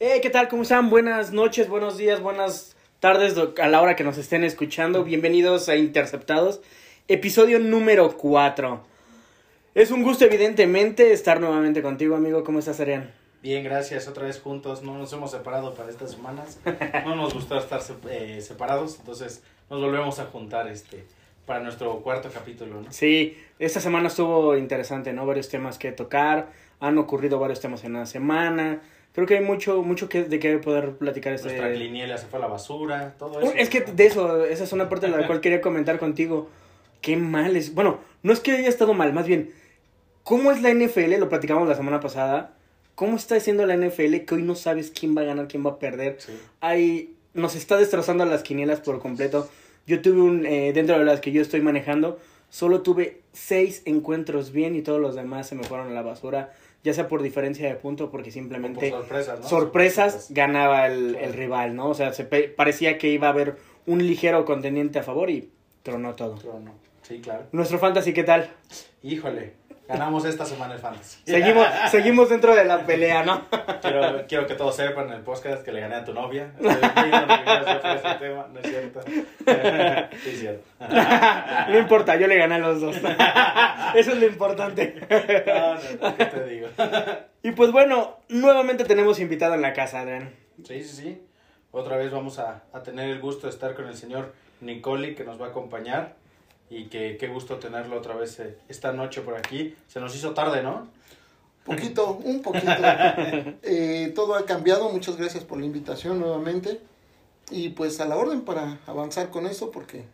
Hey, ¿qué tal? ¿Cómo están? Buenas noches, buenos días, buenas tardes a la hora que nos estén escuchando. Bienvenidos a Interceptados, episodio número 4. Es un gusto, evidentemente, estar nuevamente contigo, amigo. ¿Cómo estás, Arián? Bien, gracias. Otra vez juntos. No nos hemos separado para estas semanas. No nos gustó estar eh, separados, entonces nos volvemos a juntar este para nuestro cuarto capítulo, ¿no? Sí, esta semana estuvo interesante, ¿no? Varios temas que tocar, han ocurrido varios temas en la semana. Creo que hay mucho, mucho que, de qué poder platicar. Este... Nuestra cliniela se fue a la basura, todo eso. Es que de eso, esa es una parte de la cual quería comentar contigo. Qué mal es. Bueno, no es que haya estado mal, más bien, ¿cómo es la NFL? Lo platicamos la semana pasada. ¿Cómo está haciendo la NFL que hoy no sabes quién va a ganar, quién va a perder? Sí. Hay, nos está destrozando las quinielas por completo. Yo tuve un, eh, dentro de las que yo estoy manejando, solo tuve seis encuentros bien y todos los demás se me fueron a la basura, ya sea por diferencia de punto, porque simplemente sorpresas, ¿no? sorpresas, ganaba el, el, rival, ¿no? O sea, se parecía que iba a haber un ligero contendiente a favor y tronó todo. Tronó, sí, claro. Nuestro fantasy, ¿qué tal? Híjole, Ganamos esta semana el fantasy. Seguimos, seguimos dentro de la pelea, ¿no? Quiero, quiero que todos sepan en el podcast que le gané a tu novia. no es cierto. Sí, es cierto. No importa, yo le gané a los dos. Eso es lo importante. No, no, ¿qué te digo? Y pues bueno, nuevamente tenemos invitado en la casa, Adrián. Sí, sí, sí. Otra vez vamos a, a tener el gusto de estar con el señor Nicoli que nos va a acompañar y que qué gusto tenerlo otra vez eh, esta noche por aquí. Se nos hizo tarde, ¿no? Poquito, un poquito. eh, todo ha cambiado, muchas gracias por la invitación nuevamente. Y pues a la orden para avanzar con eso porque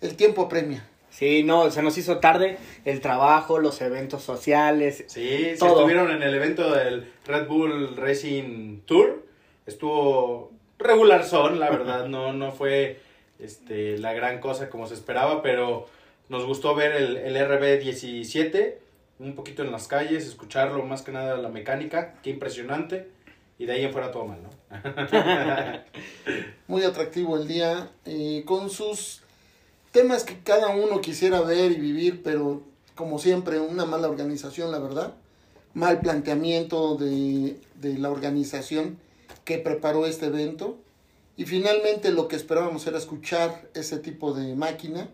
el tiempo apremia. Sí, no, se nos hizo tarde el trabajo, los eventos sociales. Sí, todo. estuvieron en el evento del Red Bull Racing Tour. Estuvo regular son, la verdad, no, no fue este, la gran cosa como se esperaba, pero nos gustó ver el, el RB17 un poquito en las calles, escucharlo, más que nada la mecánica, qué impresionante, y de ahí en fuera todo mal, ¿no? Muy atractivo el día, eh, con sus temas que cada uno quisiera ver y vivir, pero como siempre, una mala organización, la verdad, mal planteamiento de, de la organización que preparó este evento y finalmente lo que esperábamos era escuchar ese tipo de máquina,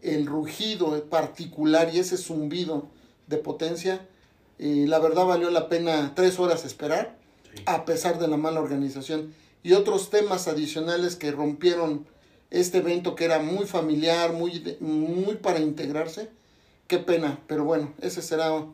el rugido particular y ese zumbido de potencia. Eh, la verdad valió la pena tres horas esperar, a pesar de la mala organización. Y otros temas adicionales que rompieron este evento que era muy familiar, muy, muy para integrarse. Qué pena, pero bueno, ese será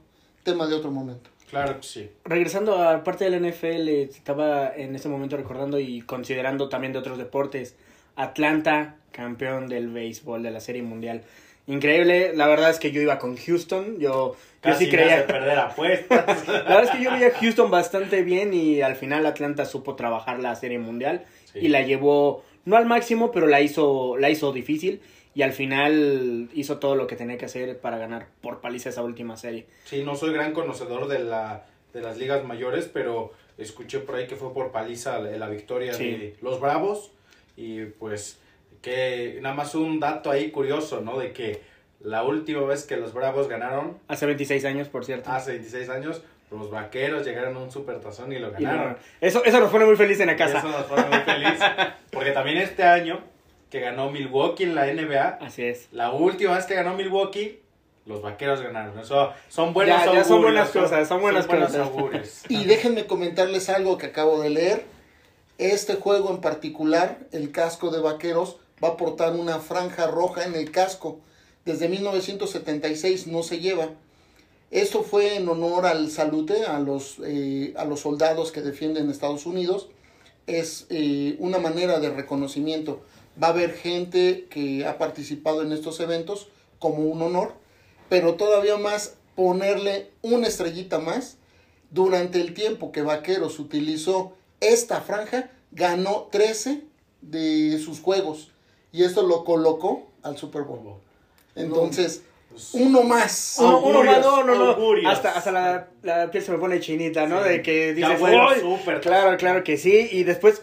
tema de otro momento. Claro que sí. Regresando a parte del NFL, estaba en este momento recordando y considerando también de otros deportes. Atlanta, campeón del béisbol de la Serie Mundial. Increíble, la verdad es que yo iba con Houston, yo, Casi yo sí creía... perder apuestas. la verdad es que yo veía a Houston bastante bien y al final Atlanta supo trabajar la Serie Mundial sí. y la llevó, no al máximo, pero la hizo, la hizo difícil y al final hizo todo lo que tenía que hacer para ganar por paliza esa última serie. Sí, no soy gran conocedor de, la, de las ligas mayores, pero escuché por ahí que fue por paliza la, la victoria sí. de los Bravos y pues que nada más un dato ahí curioso, ¿no? De que la última vez que los Bravos ganaron... Hace 26 años, por cierto. Hace 26 años, los vaqueros llegaron a un supertazón y lo ganaron. Y eso, eso nos pone muy feliz en la casa. Eso nos pone muy feliz. Porque también este año que ganó Milwaukee en la NBA. Así es. La última vez que ganó Milwaukee, los vaqueros ganaron. Eso son buenos ya, augurios. Ya son buenas cosas, son buenas son cosas. augurios. Y déjenme comentarles algo que acabo de leer. Este juego en particular, el casco de vaqueros, va a portar una franja roja en el casco. Desde 1976 no se lleva. Esto fue en honor al salute, a los, eh, a los soldados que defienden Estados Unidos. Es eh, una manera de reconocimiento va a haber gente que ha participado en estos eventos como un honor, pero todavía más ponerle una estrellita más. Durante el tiempo que Vaqueros utilizó esta franja, ganó 13 de sus juegos y esto lo colocó al Super Bowl. Entonces, uno más. Uno, uno más, no, no, no. Hasta, hasta la, la, piel se me pone chinita, ¿no? Sí. De que dices, super, claro, claro que sí. Y después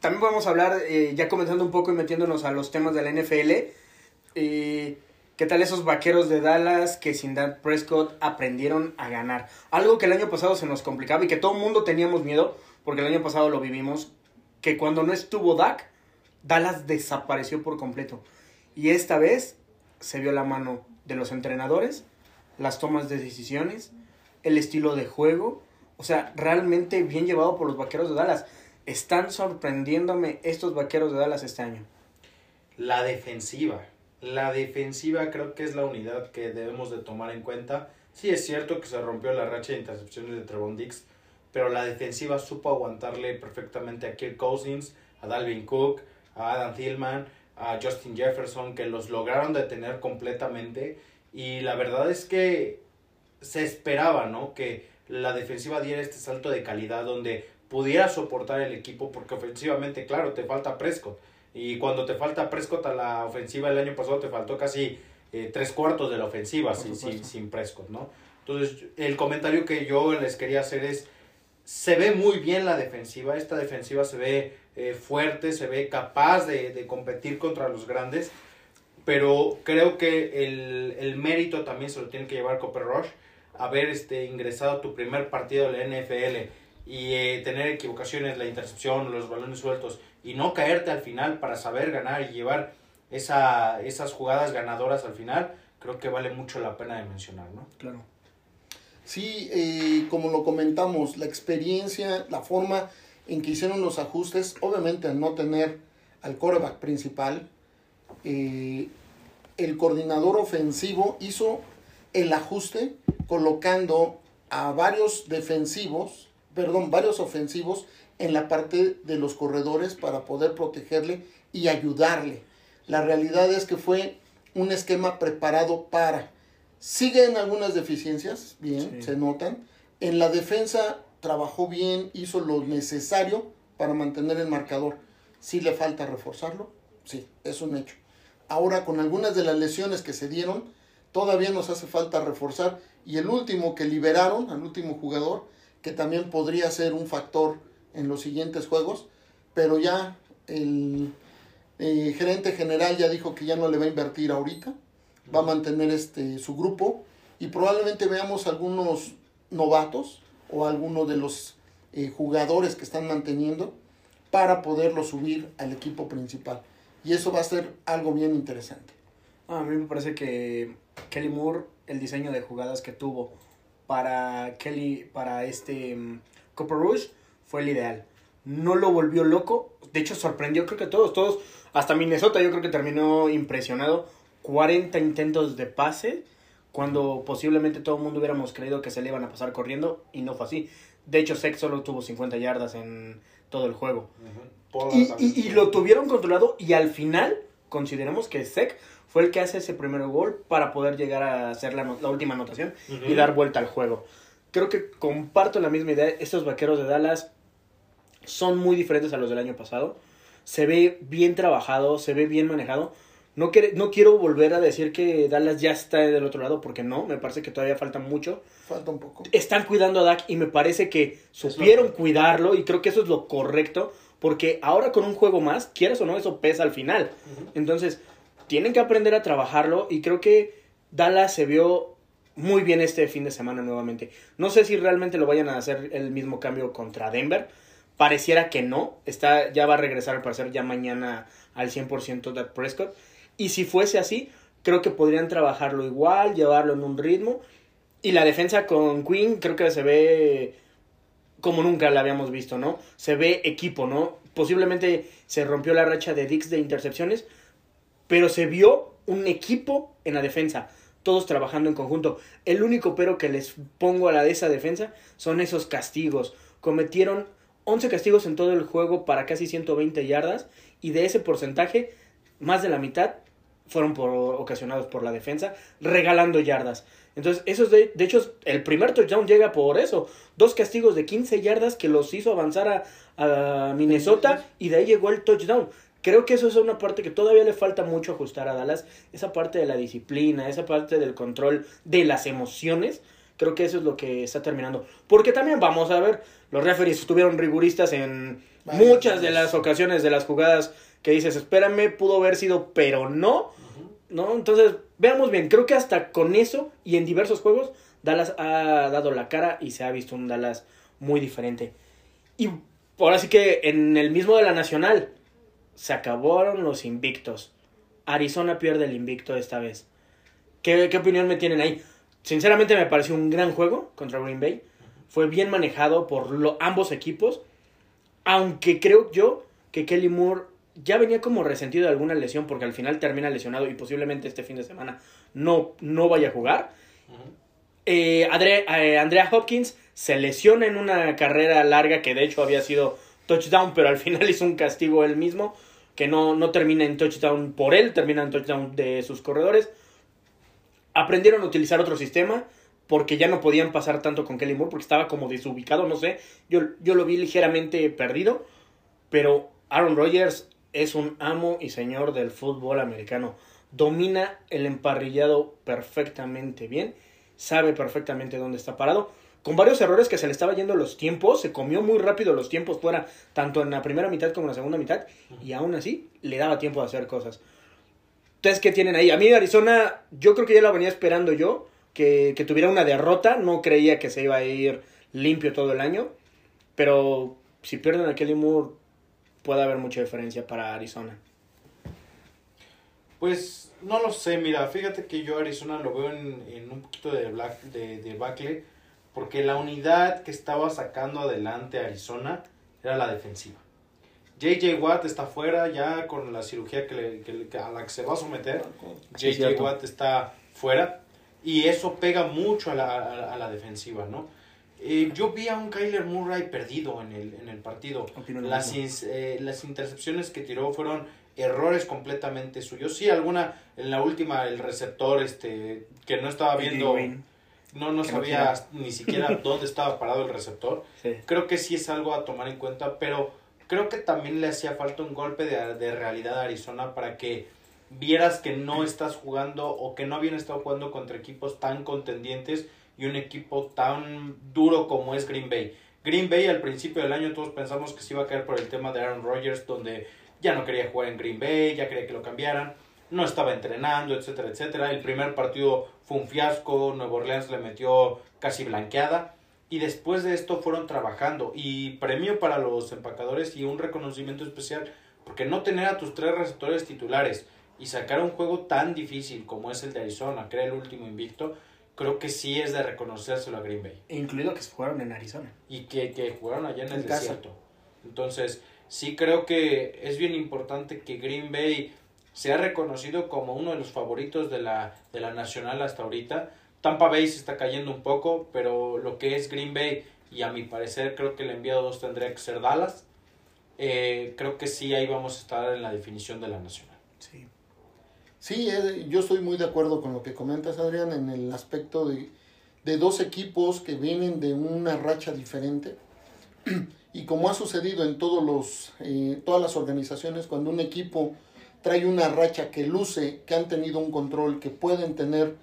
también a hablar, eh, ya comenzando un poco y metiéndonos a los temas de la NFL. ¿Qué tal esos vaqueros de Dallas que sin Dak Prescott aprendieron a ganar? Algo que el año pasado se nos complicaba y que todo el mundo teníamos miedo, porque el año pasado lo vivimos, que cuando no estuvo Dak, Dallas desapareció por completo. Y esta vez se vio la mano de los entrenadores, las tomas de decisiones, el estilo de juego. O sea, realmente bien llevado por los vaqueros de Dallas. Están sorprendiéndome estos vaqueros de Dallas este año. La defensiva. La defensiva creo que es la unidad que debemos de tomar en cuenta. Sí es cierto que se rompió la racha de intercepciones de Trevon Dix, pero la defensiva supo aguantarle perfectamente a Kirk Cousins, a Dalvin Cook, a Adam Thielman, a Justin Jefferson, que los lograron detener completamente. Y la verdad es que se esperaba, ¿no? Que la defensiva diera este salto de calidad donde pudiera soportar el equipo, porque ofensivamente, claro, te falta Prescott. Y cuando te falta Prescott a la ofensiva el año pasado, te faltó casi eh, tres cuartos de la ofensiva sin, sin, Prescott, ¿no? Entonces, el comentario que yo les quería hacer es, se ve muy bien la defensiva, esta defensiva se ve eh, fuerte, se ve capaz de, de, competir contra los grandes, pero creo que el, el, mérito también se lo tiene que llevar Copper Rush, haber este, ingresado a tu primer partido de la NFL y eh, tener equivocaciones, la intercepción, los balones sueltos y no caerte al final para saber ganar y llevar esa, esas jugadas ganadoras al final, creo que vale mucho la pena de mencionar, ¿no? Claro. Sí, eh, como lo comentamos, la experiencia, la forma en que hicieron los ajustes, obviamente al no tener al coreback principal, eh, el coordinador ofensivo hizo el ajuste colocando a varios defensivos, perdón, varios ofensivos en la parte de los corredores para poder protegerle y ayudarle. La realidad es que fue un esquema preparado para. Siguen algunas deficiencias, bien, se notan. En la defensa trabajó bien, hizo lo necesario para mantener el marcador. Si le falta reforzarlo, sí, es un hecho. Ahora con algunas de las lesiones que se dieron, todavía nos hace falta reforzar. Y el último que liberaron, al último jugador, que también podría ser un factor en los siguientes juegos, pero ya el eh, gerente general ya dijo que ya no le va a invertir ahorita, va a mantener este su grupo y probablemente veamos algunos novatos o algunos de los eh, jugadores que están manteniendo para poderlo subir al equipo principal. Y eso va a ser algo bien interesante. a mí me parece que Kelly Moore, el diseño de jugadas que tuvo para Kelly, para este um, Copper Rouge, fue el ideal. No lo volvió loco, de hecho sorprendió creo que a todos, todos, hasta Minnesota yo creo que terminó impresionado. 40 intentos de pase, cuando posiblemente todo el mundo hubiéramos creído que se le iban a pasar corriendo y no fue así. De hecho, Sek solo tuvo 50 yardas en todo el juego. y, lo tuvieron controlado y al final consideramos que Sek fue el que hace ese primer gol para poder llegar a hacer la, última anotación y dar vuelta al juego. Creo que comparto la misma idea. Estos vaqueros de Dallas son muy diferentes a los del año pasado. Se ve bien trabajado, se ve bien manejado. No, no quiero volver a decir que Dallas ya está del otro lado, porque no, me parece que todavía falta mucho. Falta un poco. Están cuidando a Dak y me parece que supieron cuidarlo y creo que eso es lo correcto, porque ahora con un juego más, quieras o no, eso pesa al final. Entonces, tienen que aprender a trabajarlo y creo que Dallas se vio muy bien este fin de semana nuevamente. No sé si realmente lo vayan a hacer el mismo cambio contra Denver Pareciera que no. Está, ya va a regresar al parecer ya mañana al 100% de Prescott. Y si fuese así, creo que podrían trabajarlo igual, llevarlo en un ritmo. Y la defensa con Queen creo que se ve como nunca la habíamos visto, ¿no? Se ve equipo, ¿no? Posiblemente se rompió la racha de Dix de intercepciones, pero se vio un equipo en la defensa, todos trabajando en conjunto. El único pero que les pongo a la de esa defensa son esos castigos. Cometieron 11 castigos en todo el juego para casi 120 yardas y de ese porcentaje, más de la mitad fueron por, ocasionados por la defensa, regalando yardas. Entonces, eso es de, de hecho, el primer touchdown llega por eso. Dos castigos de 15 yardas que los hizo avanzar a, a Minnesota y de ahí llegó el touchdown. Creo que eso es una parte que todavía le falta mucho ajustar a Dallas. Esa parte de la disciplina, esa parte del control de las emociones. Creo que eso es lo que está terminando. Porque también vamos a ver, los referees estuvieron riguristas en muchas de las ocasiones de las jugadas que dices, espérame, pudo haber sido, pero no. ¿no? Entonces, veamos bien, creo que hasta con eso y en diversos juegos, Dallas ha dado la cara y se ha visto un Dallas muy diferente. Y ahora sí que en el mismo de la Nacional, se acabaron los invictos. Arizona pierde el invicto esta vez. ¿Qué, qué opinión me tienen ahí? Sinceramente me pareció un gran juego contra Green Bay. Fue bien manejado por lo, ambos equipos. Aunque creo yo que Kelly Moore ya venía como resentido de alguna lesión porque al final termina lesionado y posiblemente este fin de semana no, no vaya a jugar. Eh, eh, Andrea Hopkins se lesiona en una carrera larga que de hecho había sido touchdown, pero al final hizo un castigo él mismo, que no, no termina en touchdown por él, termina en touchdown de sus corredores. Aprendieron a utilizar otro sistema porque ya no podían pasar tanto con Kelly Moore porque estaba como desubicado, no sé. Yo, yo lo vi ligeramente perdido, pero Aaron Rodgers es un amo y señor del fútbol americano. Domina el emparrillado perfectamente bien, sabe perfectamente dónde está parado. Con varios errores que se le estaba yendo los tiempos, se comió muy rápido los tiempos fuera, tanto en la primera mitad como en la segunda mitad, y aún así le daba tiempo de hacer cosas. Entonces, ¿qué tienen ahí? A mí Arizona, yo creo que ya lo venía esperando yo, que, que tuviera una derrota, no creía que se iba a ir limpio todo el año, pero si pierden a Kelly Moore, puede haber mucha diferencia para Arizona. Pues no lo sé, mira, fíjate que yo Arizona lo veo en, en un poquito de, black, de, de porque la unidad que estaba sacando adelante Arizona era la defensiva. JJ Watt está fuera ya con la cirugía que le- que le- que a la que se va a someter. Sí, JJ cierto. Watt está fuera y eso pega mucho a la, a, a la defensiva, ¿no? Eh, yo vi a un Kyler Murray perdido en el, en el partido. Las, eh, las intercepciones que tiró fueron errores completamente suyos. Sí, alguna en la última, el receptor este que no estaba viendo, Green, no, no que no sabía ni siquiera dónde estaba parado el receptor. sí. Creo que sí es algo a tomar en cuenta, pero creo que también le hacía falta un golpe de, de realidad a Arizona para que vieras que no estás jugando o que no habían estado jugando contra equipos tan contendientes y un equipo tan duro como es Green Bay. Green Bay al principio del año todos pensamos que se iba a caer por el tema de Aaron Rodgers, donde ya no quería jugar en Green Bay, ya quería que lo cambiaran, no estaba entrenando, etcétera, etcétera. El primer partido fue un fiasco, Nuevo Orleans le metió casi blanqueada. Y después de esto fueron trabajando. Y premio para los empacadores y un reconocimiento especial. Porque no tener a tus tres receptores titulares y sacar un juego tan difícil como es el de Arizona, que era el último invicto, creo que sí es de reconocérselo a Green Bay. Incluido que jugaron en Arizona. Y que, que jugaron allá en el casa. desierto. Entonces, sí creo que es bien importante que Green Bay sea reconocido como uno de los favoritos de la, de la nacional hasta ahorita. Tampa Bay se está cayendo un poco, pero lo que es Green Bay, y a mi parecer creo que el enviado 2 tendría que ser Dallas, eh, creo que sí ahí vamos a estar en la definición de la nacional. Sí. Sí, eh, yo estoy muy de acuerdo con lo que comentas, Adrián, en el aspecto de, de dos equipos que vienen de una racha diferente. Y como ha sucedido en todos los, eh, todas las organizaciones, cuando un equipo trae una racha que luce, que han tenido un control, que pueden tener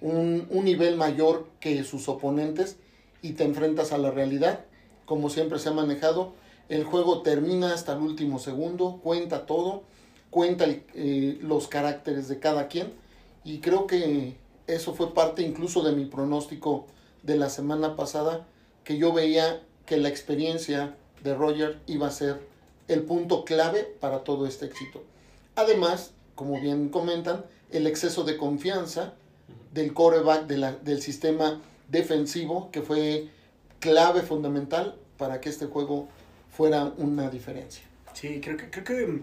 un, un nivel mayor que sus oponentes y te enfrentas a la realidad, como siempre se ha manejado, el juego termina hasta el último segundo, cuenta todo, cuenta eh, los caracteres de cada quien y creo que eso fue parte incluso de mi pronóstico de la semana pasada, que yo veía que la experiencia de Roger iba a ser el punto clave para todo este éxito. Además, como bien comentan, el exceso de confianza del coreback de la- del sistema defensivo que fue clave fundamental para que este juego fuera una diferencia. Sí, creo que, creo que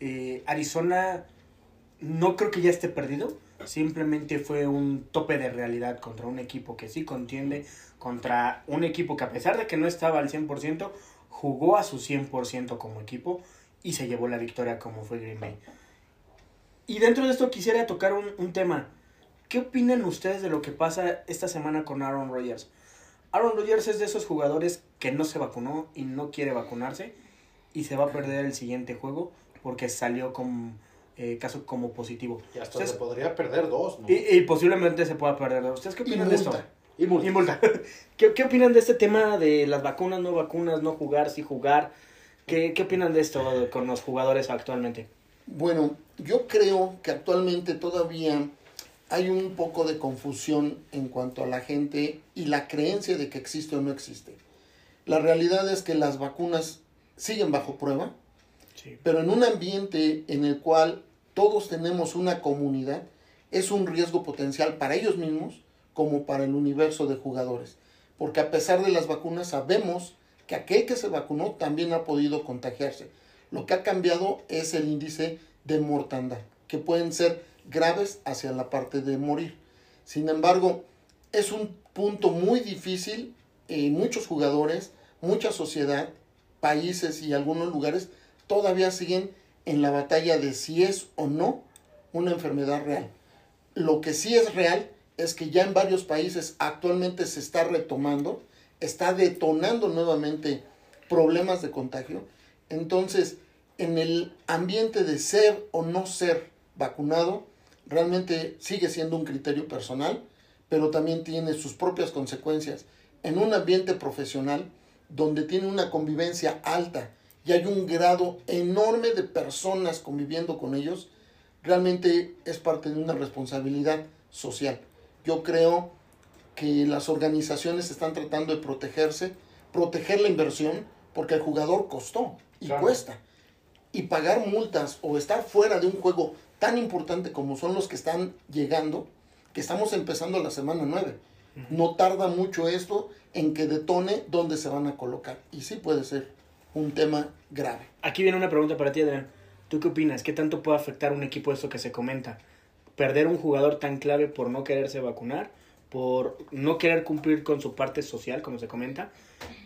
eh, Arizona no creo que ya esté perdido. Simplemente fue un tope de realidad contra un equipo que sí contiende, contra un equipo que a pesar de que no estaba al 100%, jugó a su 100% como equipo y se llevó la victoria como fue Green Bay. Y dentro de esto quisiera tocar un, un tema. ¿Qué opinan ustedes de lo que pasa esta semana con Aaron Rodgers? Aaron Rodgers es de esos jugadores que no se vacunó y no quiere vacunarse y se va a perder el siguiente juego porque salió con eh, caso como positivo. Y hasta Ustedes- se podría perder dos, ¿no? y, y posiblemente se pueda perder. ¿Ustedes qué Y opinan de esto? Y multa. Y multa. ¿Qué, ¿Qué opinan de este tema de las vacunas, no vacunas, no jugar, sí jugar? ¿Qué, qué opinan de esto con los jugadores actualmente? Bueno, yo creo que actualmente todavía hay un poco de confusión en cuanto a la gente y la creencia de que existe o no existe. La realidad es que las vacunas siguen bajo prueba, pero en un ambiente en el cual todos tenemos una comunidad, es un riesgo potencial para ellos mismos como para el universo de jugadores. Porque a pesar de las vacunas sabemos que aquel que se vacunó también ha podido contagiarse. Lo que ha cambiado es el índice de mortandad, que pueden ser graves hacia la parte de morir. Sin embargo, es un punto muy difícil. y muchos jugadores, mucha sociedad, países y algunos lugares todavía siguen en la batalla de si es o no una enfermedad real. Lo que sí es real es que ya en varios países actualmente se está retomando, está detonando nuevamente problemas de contagio. Entonces, en el ambiente de ser o no ser vacunado, realmente sigue siendo un criterio personal, pero también tiene sus propias consecuencias. En un ambiente profesional donde tiene una convivencia alta y hay un grado enorme de personas conviviendo con ellos, realmente es parte de una responsabilidad social. Yo creo que las organizaciones están tratando de protegerse, proteger la inversión, porque el jugador costó y cuesta. Y pagar multas o estar fuera de un juego tan importante como son los que están llegando, que estamos empezando la semana 9. No tarda mucho esto en que detone dónde se van a colocar. Y sí puede ser un tema grave. Aquí viene una pregunta para ti, Adrián. ¿Tú qué opinas? ¿Qué tanto puede afectar a un equipo esto que se comenta? ¿Perder un jugador tan clave por no quererse vacunar? ¿Por no querer cumplir con su parte social, como se comenta?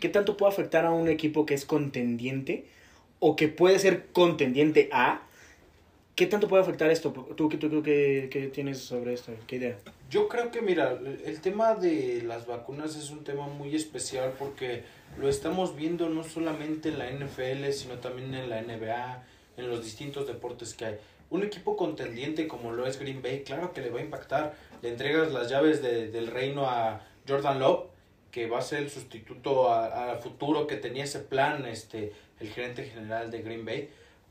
¿Qué tanto puede afectar a un equipo que es contendiente o que puede ser contendiente a ¿Qué tanto puede afectar esto? ¿Tú, tú, tú qué, qué, tienes sobre esto? ¿Qué idea? Yo creo que, mira, el tema de las vacunas es un tema muy especial porque lo estamos viendo no solamente en la NFL, sino también en la NBA, en los distintos deportes que hay. Un equipo contendiente como lo es Green Bay, claro que le va a impactar. Le entregas las llaves de, del reino a Jordan Love, que va a ser el sustituto a, a futuro que tenía ese plan este el gerente general de Green Bay.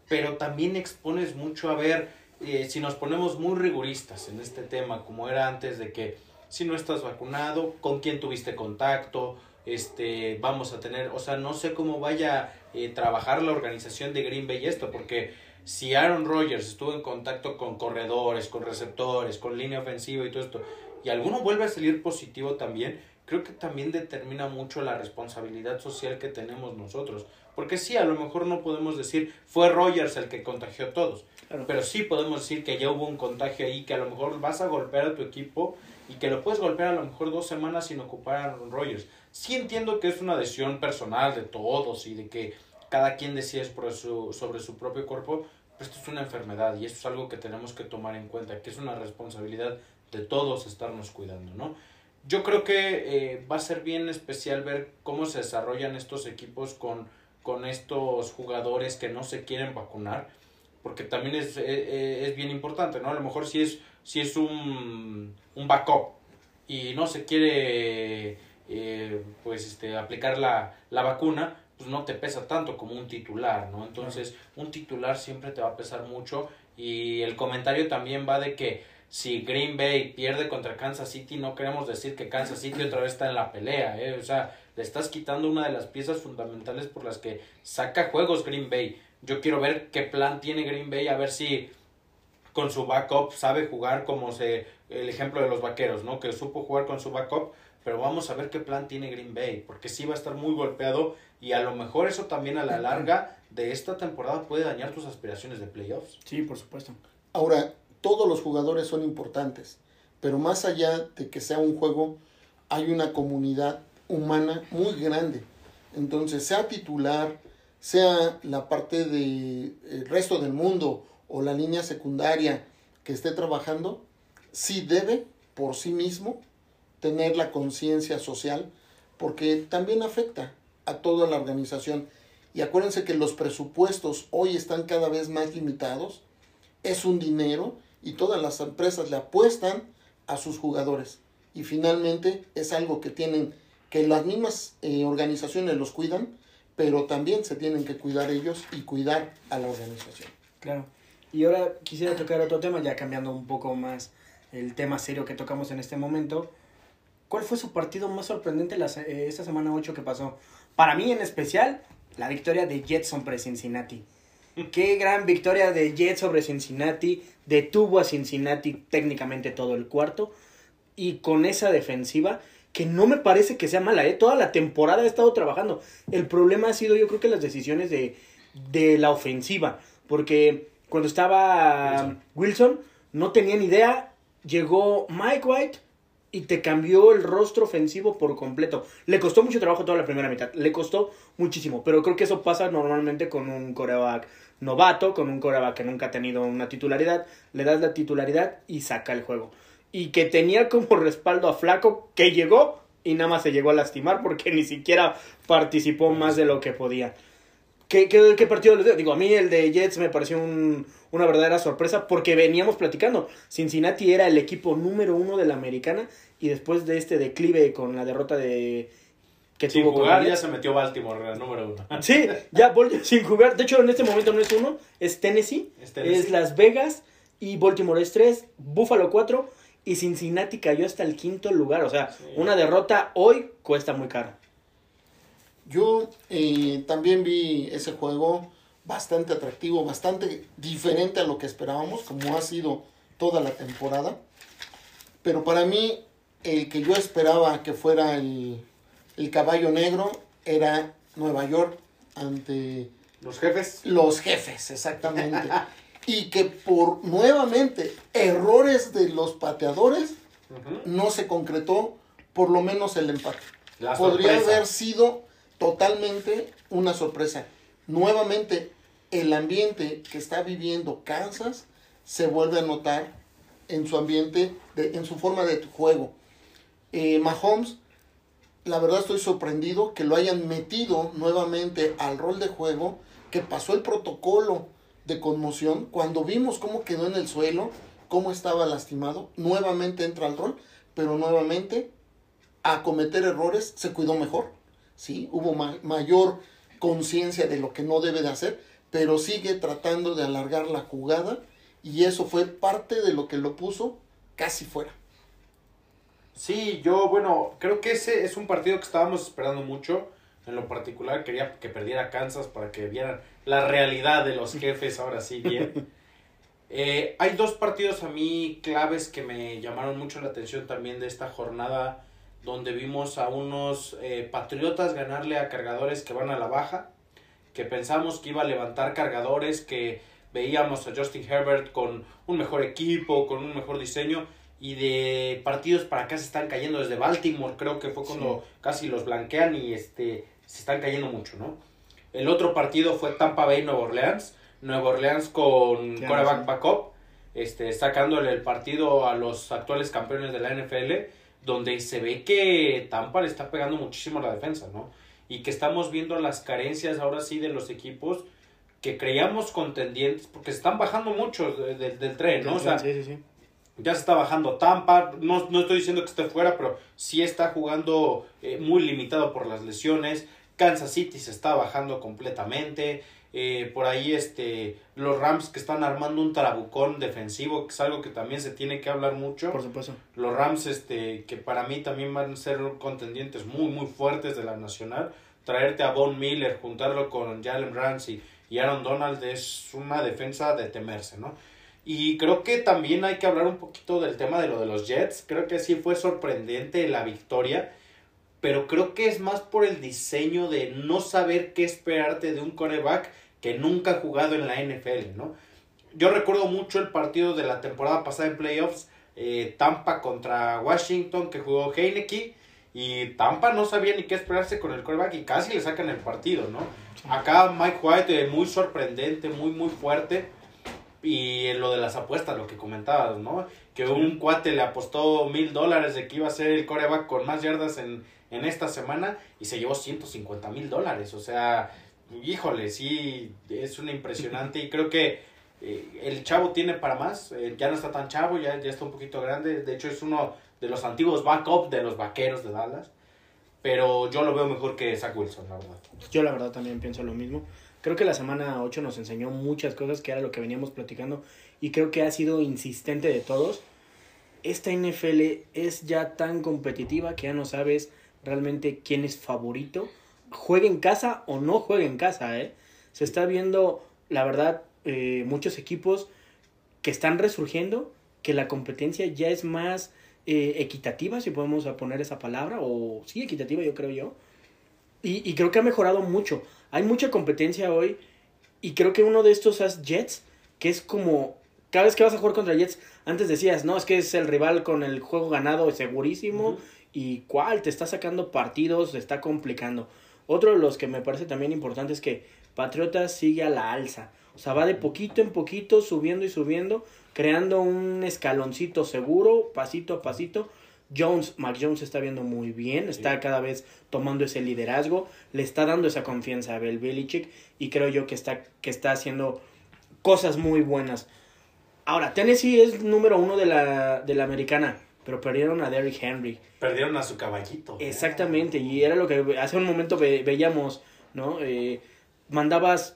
Pero también expones mucho a ver eh, si nos ponemos muy riguristas en este tema, como era antes de que si no estás vacunado, con quién tuviste contacto, este, vamos a tener, o sea, no sé cómo vaya a eh, trabajar la organización de Green Bay esto, porque si Aaron Rodgers estuvo en contacto con corredores, con receptores, con línea ofensiva y todo esto, y alguno vuelve a salir positivo también, creo que también determina mucho la responsabilidad social que tenemos nosotros. Porque sí, a lo mejor no podemos decir fue Rogers el que contagió a todos. Pero sí podemos decir que ya hubo un contagio ahí, que a lo mejor vas a golpear a tu equipo y que lo puedes golpear a lo mejor dos semanas sin ocupar a Rogers. Sí entiendo que es una decisión personal de todos y de que cada quien decide sobre su propio cuerpo, pero esto es una enfermedad y esto es algo que tenemos que tomar en cuenta, que es una responsabilidad de todos estarnos cuidando, ¿no? Yo creo que eh, va a ser bien especial ver cómo se desarrollan estos equipos con con estos jugadores que no se quieren vacunar, porque también es, e, e, es, bien importante, ¿no? A lo mejor si es, si es un, un backup y no se quiere eh, pues este, aplicar la, la vacuna, pues no te pesa tanto como un titular, ¿no? Entonces, un titular siempre te va a pesar mucho y el comentario también va de que si Green Bay pierde contra Kansas City, no queremos decir que Kansas City otra vez está en la pelea, ¿eh? O sea, le estás quitando una de las piezas fundamentales por las que saca juegos Green Bay. Yo quiero ver qué plan tiene Green Bay, a ver si con su backup sabe jugar como se el ejemplo de los vaqueros, ¿no? Que supo jugar con su backup, pero vamos a ver qué plan tiene Green Bay, porque sí va a estar muy golpeado y a lo mejor eso también a la larga de esta temporada puede dañar tus aspiraciones de playoffs. Sí, por supuesto. Ahora, todos los jugadores son importantes, pero más allá de que sea un juego, hay una comunidad humana muy grande. Entonces, sea titular, sea la parte del el resto del mundo o la línea secundaria que esté trabajando, sí debe por sí mismo tener la conciencia social porque también afecta a toda la organización. Y acuérdense que los presupuestos hoy están cada vez más limitados, es un dinero y todas las empresas le apuestan a sus jugadores. Y finalmente es algo que tienen que las mismas eh, organizaciones los cuidan, pero también se tienen que cuidar ellos y cuidar a la organización. Claro. Y ahora quisiera tocar otro tema, ya cambiando un poco más el tema serio que tocamos en este momento. ¿Cuál fue su partido más sorprendente la, eh, esta semana 8 que pasó? Para mí en especial, la victoria de Jets sobre Cincinnati. Qué gran victoria de Jets sobre Cincinnati. Detuvo a Cincinnati técnicamente todo el cuarto. Y con esa defensiva, que no me parece que sea mala, ¿eh? Toda la temporada ha estado trabajando. El problema ha sido, yo creo que las decisiones de, de la ofensiva. Porque cuando estaba Wilson, no tenían idea. Llegó Mike White y te cambió el rostro ofensivo por completo. Le costó mucho trabajo toda la primera mitad. Le costó muchísimo. Pero creo que eso pasa normalmente con un coreback novato, con un coreback que nunca ha tenido una titularidad. Le das la titularidad y saca el juego. Y que tenía como respaldo a Flaco, que llegó y nada más se llegó a lastimar porque ni siquiera participó más de lo que podía. ¿Qué, qué, qué partido les digo? a mí el de Jets me pareció un, una verdadera sorpresa porque veníamos platicando. Cincinnati era el equipo número uno de la americana y después de este declive con la derrota de que sin tuvo jugar ya se metió Baltimore el número uno. Sí, ya sin jugar. De hecho, en este momento no es uno, es Tennessee, es, Tennessee. es Las Vegas y Baltimore es tres, Buffalo cuatro y Cincinnati cayó hasta el quinto lugar. O sea, una derrota hoy cuesta muy caro. Yo eh, también vi ese juego bastante atractivo, bastante diferente a lo que esperábamos, como ha sido toda la temporada. Pero para mí, el que yo esperaba que fuera el, el caballo negro era Nueva York ante... Los jefes. Los jefes, exactamente. y que por nuevamente errores de los pateadores no se concretó por lo menos el empate. Podría haber sido totalmente una sorpresa. Nuevamente, el ambiente que está viviendo Kansas se vuelve a notar en su ambiente, en su forma de juego. Eh, Mahomes, la verdad estoy sorprendido que lo hayan metido nuevamente al rol de juego, que pasó el protocolo de conmoción, cuando vimos cómo quedó en el suelo, cómo estaba lastimado, nuevamente entra al rol, pero nuevamente a cometer errores se cuidó mejor ¿sí? Hubo mayor conciencia de lo que no debe de hacer, pero sigue tratando de alargar la jugada y eso fue parte de lo que lo puso casi fuera. Sí, yo, bueno, creo que ese es un partido que estábamos esperando mucho. En lo particular, quería que perdiera Kansas para que vieran la realidad de los jefes ahora sí bien. Eh, hay dos partidos a mí claves que me llamaron mucho la atención también de esta jornada donde vimos a unos eh, patriotas ganarle a cargadores que van a la baja, que pensamos que iba a levantar cargadores, que veíamos a Justin Herbert con un mejor equipo, con un mejor diseño, y de partidos para acá se están cayendo. Desde Baltimore, creo que fue cuando casi los blanquean y este se están cayendo mucho, ¿no? El otro partido fue Tampa Bay Nueva Orleans, Nueva Orleans con quarterback backup, este sacándole el partido a los actuales campeones de la NFL donde se ve que Tampa le está pegando muchísimo a la defensa, ¿no? Y que estamos viendo las carencias ahora sí de los equipos que creíamos contendientes, porque se están bajando mucho del tren, ¿no? O sea, sí, sí, sí. ya se está bajando Tampa, no, no estoy diciendo que esté fuera, pero sí está jugando eh, muy limitado por las lesiones. Kansas City se está bajando completamente. Eh, por ahí este los Rams que están armando un trabucón defensivo, que es algo que también se tiene que hablar mucho. Por supuesto. Los Rams este que para mí también van a ser contendientes muy muy fuertes de la nacional. Traerte a Von Miller, juntarlo con Jalen Ramsey y Aaron Donald es una defensa de temerse, ¿no? Y creo que también hay que hablar un poquito del tema de lo de los Jets. Creo que sí fue sorprendente la victoria pero creo que es más por el diseño de no saber qué esperarte de un coreback que nunca ha jugado en la NFL, ¿no? Yo recuerdo mucho el partido de la temporada pasada en playoffs, eh, Tampa contra Washington, que jugó Heineke, y Tampa no sabía ni qué esperarse con el quarterback y casi le sacan el partido, ¿no? Acá Mike White, eh, muy sorprendente, muy, muy fuerte. Y lo de las apuestas, lo que comentabas, ¿no? Que un cuate le apostó mil dólares de que iba a ser el coreback con más yardas en, en esta semana y se llevó 150 mil dólares. O sea, híjole, sí, es una impresionante y creo que eh, el chavo tiene para más, eh, ya no está tan chavo, ya, ya está un poquito grande, de hecho es uno de los antiguos backup de los vaqueros de Dallas. pero yo lo veo mejor que Zach Wilson, la verdad. Yo la verdad también pienso lo mismo. Creo que la semana 8 nos enseñó muchas cosas que era lo que veníamos platicando y creo que ha sido insistente de todos. Esta NFL es ya tan competitiva que ya no sabes realmente quién es favorito. Juegue en casa o no juegue en casa, ¿eh? Se está viendo, la verdad, eh, muchos equipos que están resurgiendo, que la competencia ya es más eh, equitativa, si podemos poner esa palabra, o sí, equitativa yo creo yo. Y, y creo que ha mejorado mucho. Hay mucha competencia hoy y creo que uno de estos es Jets, que es como, cada vez que vas a jugar contra Jets, antes decías, no, es que es el rival con el juego ganado segurísimo y cuál, te está sacando partidos, te está complicando. Otro de los que me parece también importante es que Patriotas sigue a la alza. O sea, va de poquito en poquito, subiendo y subiendo, creando un escaloncito seguro, pasito a pasito. Jones, Mac Jones está viendo muy bien, está Sí. cada vez tomando ese liderazgo, le está dando esa confianza a Bel Belichick y creo yo que está, que está haciendo cosas muy buenas. Ahora, Tennessee es número uno de la, de la americana, pero perdieron a Derrick Henry. Perdieron a su caballito. Exactamente, y era lo que hace un momento ve- veíamos, ¿no? Eh, mandabas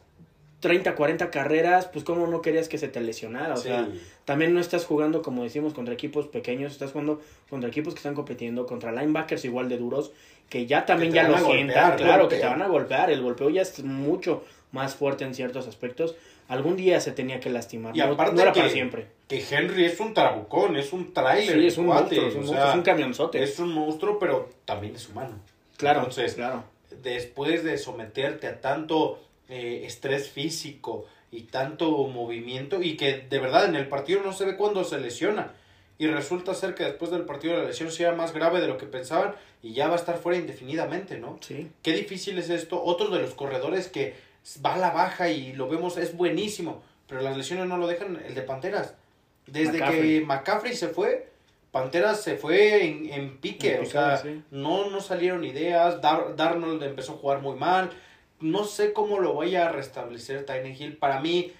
30, 40 carreras, pues cómo no querías que se te lesionara, o Sí. sea, también no estás jugando, como decimos, contra equipos pequeños, estás jugando contra equipos que están compitiendo, contra linebackers igual de duros, que ya también Que ya lo sientan, golpear, claro, que te van a golpear, el golpeo ya es mucho más fuerte en ciertos aspectos, algún día se tenía que lastimar, Y no, aparte no era que, para siempre. que Henry es un trabucón, es un trailer. Sí, es un cuate, monstruo, es un, o monstruo, sea, es un camionzote. Es un monstruo, pero también es humano. claro, Entonces, claro. después de someterte a tanto eh, estrés físico y tanto movimiento y que de verdad en el partido no se ve cuando se lesiona y resulta ser que después del partido la lesión sea más grave de lo que pensaban y ya va a estar fuera indefinidamente, ¿no? Sí. Qué difícil es esto. Otro de los corredores que va a la baja y lo vemos es buenísimo, pero las lesiones no lo dejan, el de Panteras. Desde McCaffrey. que McCaffrey se fue, Panteras se fue en, en pique, En o sea, sí. no, no salieron ideas, Dar- Darnold empezó a jugar muy mal, no sé cómo lo vaya a restablecer Tyne Hill, para mí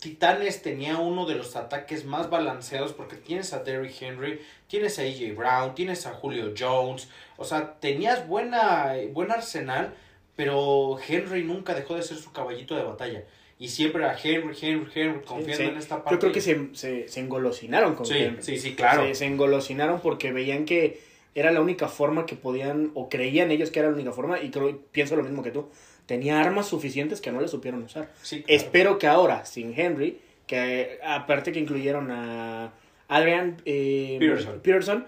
Titanes tenía uno de los ataques más balanceados porque tienes a Derrick Henry, tienes a AJ Brown, tienes a Julio Jones, o sea, tenías buena, buen arsenal, pero Henry nunca dejó de ser su caballito de batalla. Y siempre a Henry, Henry, Henry, confiando Sí, en esta parte. Yo creo que se, se, se engolosinaron con Sí, Henry. sí, sí, claro. Se, se engolosinaron porque veían que era la única forma que podían, o creían ellos que era la única forma, y creo, pienso lo mismo que tú. Tenía armas suficientes que no le supieron usar. Sí, claro. Espero que ahora, sin Henry, que aparte que incluyeron a Adrian eh, Peterson. Peterson,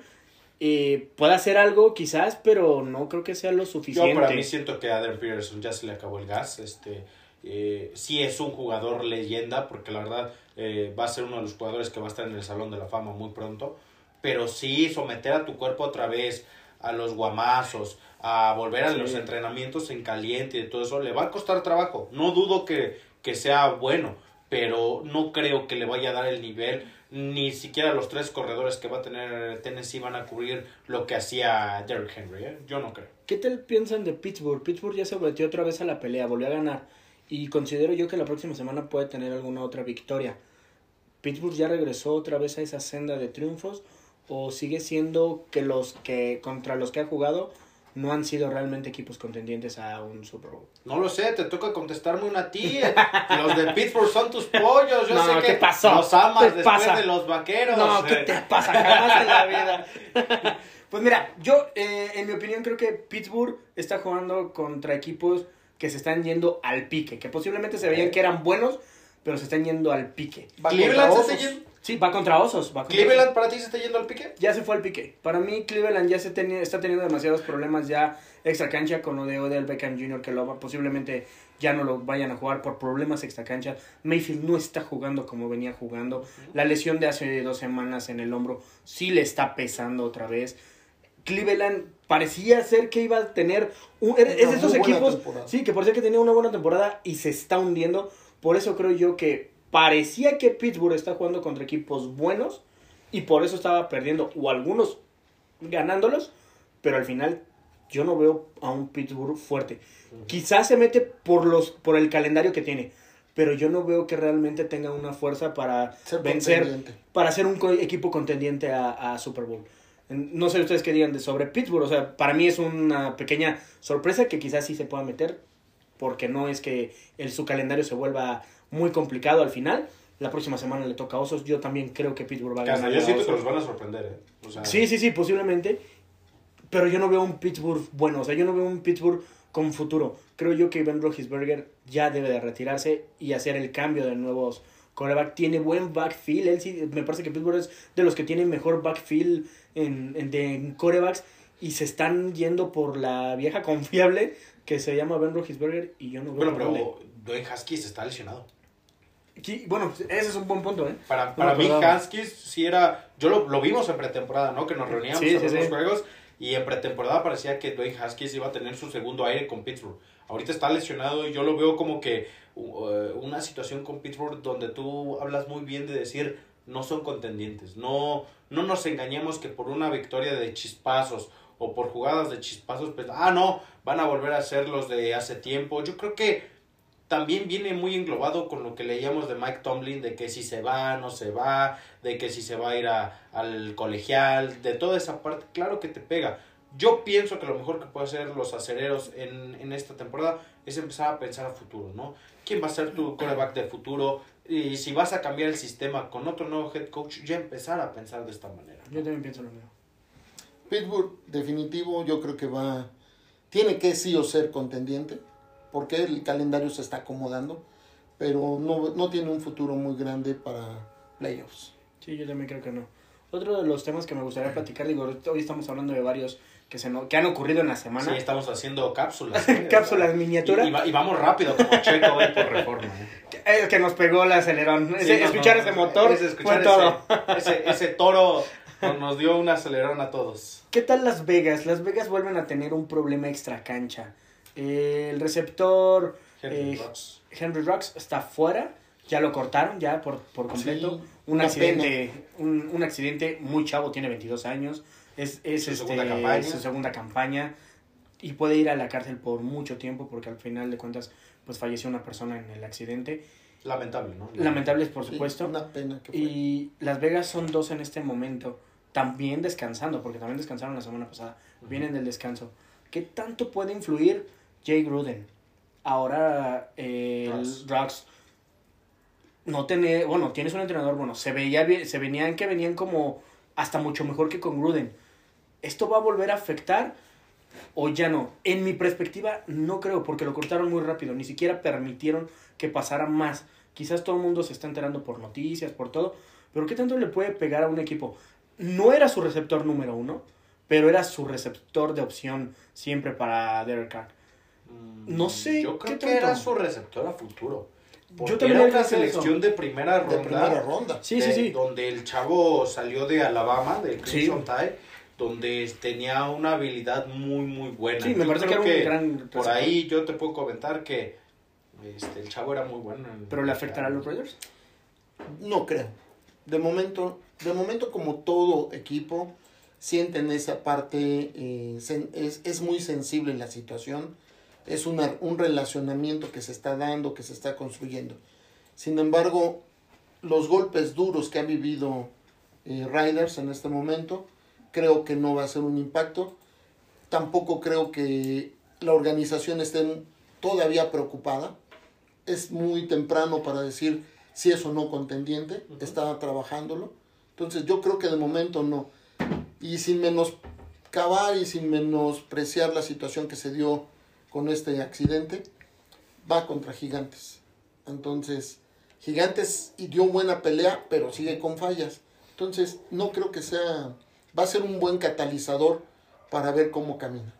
eh, pueda hacer algo quizás, pero no creo que sea lo Yo suficiente. para mí siento que a Adrian Peterson ya se le acabó el gas. Este, eh, sí es un jugador leyenda, porque la verdad eh, va a ser uno de los jugadores que va a estar en el Salón de la Fama muy pronto. Pero sí someter a tu cuerpo otra vez a los guamazos, a volver a Sí. los entrenamientos en caliente y de todo eso, le va a costar trabajo. No dudo que, que sea bueno, pero no creo que le vaya a dar el nivel. Ni siquiera los tres corredores que va a tener Tennessee van a cubrir lo que hacía Derrick Henry. ¿eh? Yo no creo. ¿Qué tal piensan de Pittsburgh? Pittsburgh ya se metió otra vez a la pelea, volvió a ganar. Y considero yo que la próxima semana puede tener alguna otra victoria. ¿Pittsburgh ya regresó otra vez a esa senda de triunfos? ¿O sigue siendo que los que contra los que ha jugado no han sido realmente equipos contendientes a un Super Bowl? No lo sé, te toca contestarme una tía. Los de Pittsburgh son tus pollos. Yo No, sé ¿qué que pasó? los amas ¿Qué después pasa? de los vaqueros. No, ¿qué te pasa? Jamás en la vida. Pues mira, yo, eh, en mi opinión, creo que Pittsburgh está jugando contra equipos que se están yendo al pique, que posiblemente se veían que eran buenos, pero se están yendo al pique. Cleveland se está yendo. Sí, va contra Osos. Va contra Cleveland Osos. para ti se está yendo al pique. Ya se fue al pique. Para mí, Cleveland ya se tenía, está teniendo demasiados problemas ya extra cancha con lo de Odell Beckham Jr., que lo, va- posiblemente ya no lo vayan a jugar por problemas extra cancha. Mayfield no está jugando como venía jugando. La lesión de hace dos semanas en el hombro sí le está pesando otra vez. Cleveland parecía ser que iba a tener un, es de esos equipos temporada. sí que parecía que tenía una buena temporada y se está hundiendo por eso creo yo que parecía que Pittsburgh está jugando contra equipos buenos y por eso estaba perdiendo o algunos ganándolos pero al final yo no veo a un Pittsburgh fuerte quizás se mete por los por el calendario que tiene pero yo no veo que realmente tenga una fuerza para Ser vencer para ser un co- equipo contendiente a, a Super Bowl. No sé ustedes qué digan de sobre Pittsburgh. O sea, para mí es una pequeña sorpresa que quizás sí se pueda meter. Porque no es que el, su calendario se vuelva muy complicado al final. La próxima semana le toca a Osos. Yo también creo que Pittsburgh va a ganar. Yo siento que los van a sorprender. ¿eh? Sí, sí, sí, posiblemente. Pero yo no veo un Pittsburgh bueno. O sea, yo no veo un Pittsburgh con futuro. Creo yo que Ben Roethlisberger ya debe de retirarse y hacer el cambio de nuevos coreback. Tiene buen backfield. Él sí, me parece que Pittsburgh es de los que tiene mejor backfield en, en, de, corebacks. Y se están yendo por la vieja confiable que se llama Ben Roethlisberger. Y yo no veo Bueno, pero Dwayne Haskins está lesionado. Bueno, ese es un buen punto, ¿eh? Para, para mí, Haskins sí era. Yo lo, lo, vimos en pretemporada, ¿no? Que nos reuníamos en los juegos y en pretemporada parecía que Dwayne Haskins iba a tener su segundo aire con Pittsburgh. Ahorita está lesionado y yo lo veo como que uh, una situación con Pittsburgh donde tú hablas muy bien de decir no son contendientes. No, no nos engañemos que por una victoria de chispazos o por jugadas de chispazos, pues, ah, no, van a volver a ser los de hace tiempo. Yo creo que también viene muy englobado con lo que leíamos de Mike Tomlin, de que si se va, no se va, de que si se va a ir al colegial, de toda esa parte, claro que te pega. Yo pienso que lo mejor que puede hacer los acereros en, en esta temporada es empezar a pensar a futuro, ¿no? ¿Quién va a ser tu coreback de futuro? Y si vas a cambiar el sistema con otro nuevo head coach, ya empezar a pensar de esta manera. Yo también pienso lo mismo. Pittsburgh, definitivo, yo creo que va, tiene que sí o ser contendiente porque el calendario se está acomodando, pero no, no tiene un futuro muy grande para playoffs. Sí, yo también creo que no. Otro de los temas que me gustaría platicar, digo, hoy estamos hablando de varios que, se no, que han ocurrido en la semana. Sí, estamos haciendo cápsulas. ¿eh? cápsulas miniaturas. Y, vamos rápido, como Checo hoy por reforma. ¿eh? Es que nos pegó el acelerón. escuchar ese motor escuchar todo. Ese, ese, toro nos dio un acelerón a todos. ¿Qué tal Las Vegas? Las Vegas vuelven a tener un problema extra cancha el receptor Henry, eh, Rocks. está fuera, ya lo cortaron ya por, por completo. un accidente, un, accidente muy chavo, tiene 22 años. Es, es su, segunda este, campaña. su segunda campaña y puede ir a la cárcel por mucho tiempo porque al final de cuentas pues falleció una persona en el accidente. Lamentable, ¿no? Lamentable, por supuesto. una pena que Y Las Vegas son dos en este momento, también descansando, porque también descansaron la semana pasada, vienen del descanso. ¿Qué tanto puede influir Jay Gruden. Ahora eh, el no tiene, bueno, tienes un entrenador, bueno, se veía bien, se venían que venían como hasta mucho mejor que con Gruden. ¿Esto va a volver a afectar o ya no? En mi perspectiva, no creo, porque lo cortaron muy rápido, ni siquiera permitieron que pasara más. Quizás todo el mundo se está enterando por noticias, por todo, pero ¿qué tanto le puede pegar a un equipo? No era su receptor número uno, pero era su receptor de opción siempre para Derek Carr. No sé. Yo creo que era su receptor a futuro. yo también era una selección de primera ronda. De primera ronda. Sí, sí, sí. Donde el chavo salió de Alabama, del Crimson Tide, donde tenía una habilidad muy, muy buena. Sí, me parece que era un gran. Por ahí yo te puedo comentar que este, el chavo era muy bueno. ¿Pero le afectará a los Raiders? No creo. De momento, de momento como todo equipo sienten esa parte, eh, es, es muy sensible la situación es un relacionamiento que se está dando, que se está construyendo. Sin embargo, los golpes duros que ha vivido eh, Riders en este momento, creo que no va a ser un impacto. Tampoco creo que la organización esté todavía preocupada. Es muy temprano para decir si es o no contendiente. Está trabajándolo. Entonces yo creo que de momento no. Y sin menoscabar y sin menospreciar la situación que se dio con este accidente, va contra Gigantes. Entonces, Gigantes dio buena pelea, pero sigue con fallas. Entonces, no creo que sea, va a ser un buen catalizador para ver cómo camina.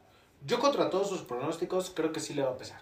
Yo contra todos sus pronósticos creo que sí le va a pesar.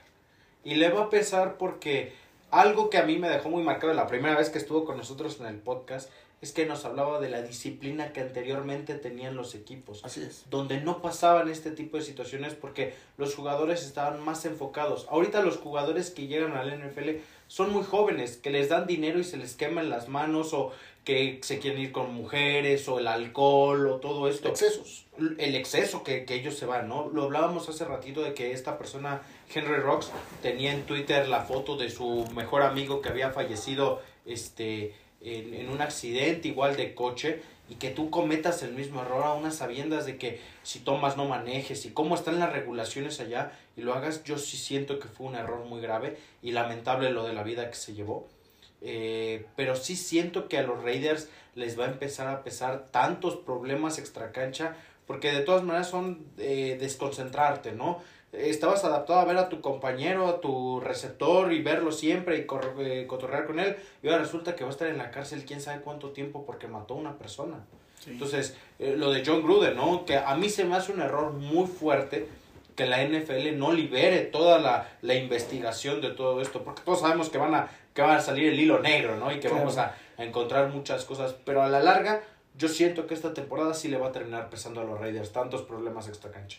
Y le va a pesar porque algo que a mí me dejó muy marcado la primera vez que estuvo con nosotros en el podcast es que nos hablaba de la disciplina que anteriormente tenían los equipos. Así es. Donde no pasaban este tipo de situaciones porque los jugadores estaban más enfocados. Ahorita los jugadores que llegan al NFL son muy jóvenes, que les dan dinero y se les queman las manos o que se quieren ir con mujeres o el alcohol o todo esto. Excesos. El exceso que, que ellos se van, ¿no? Lo hablábamos hace ratito de que esta persona, Henry Rocks, tenía en Twitter la foto de su mejor amigo que había fallecido, este en, un accidente igual de coche y que tú cometas el mismo error a unas sabiendas de que si tomas no manejes y cómo están las regulaciones allá y lo hagas, yo sí siento que fue un error muy grave y lamentable lo de la vida que se llevó. Eh, pero sí siento que a los Raiders les va a empezar a pesar tantos problemas extracancha porque de todas maneras son eh, desconcentrarte, ¿no? Estabas adaptado a ver a tu compañero, a tu receptor y verlo siempre y eh, cotorrear con él y ahora resulta que va a estar en la cárcel quién sabe cuánto tiempo porque mató a una persona. Entonces, eh, lo de John Gruden, ¿no? Que a mí se me hace un error muy fuerte que la NFL no libere toda la, la investigación de todo esto, porque todos sabemos que van a, que va a salir el hilo negro, ¿no? Y que vamos a, a encontrar muchas cosas, pero a la larga yo siento que esta temporada sí le va a terminar pesando a los Raiders, tantos problemas extra cancha.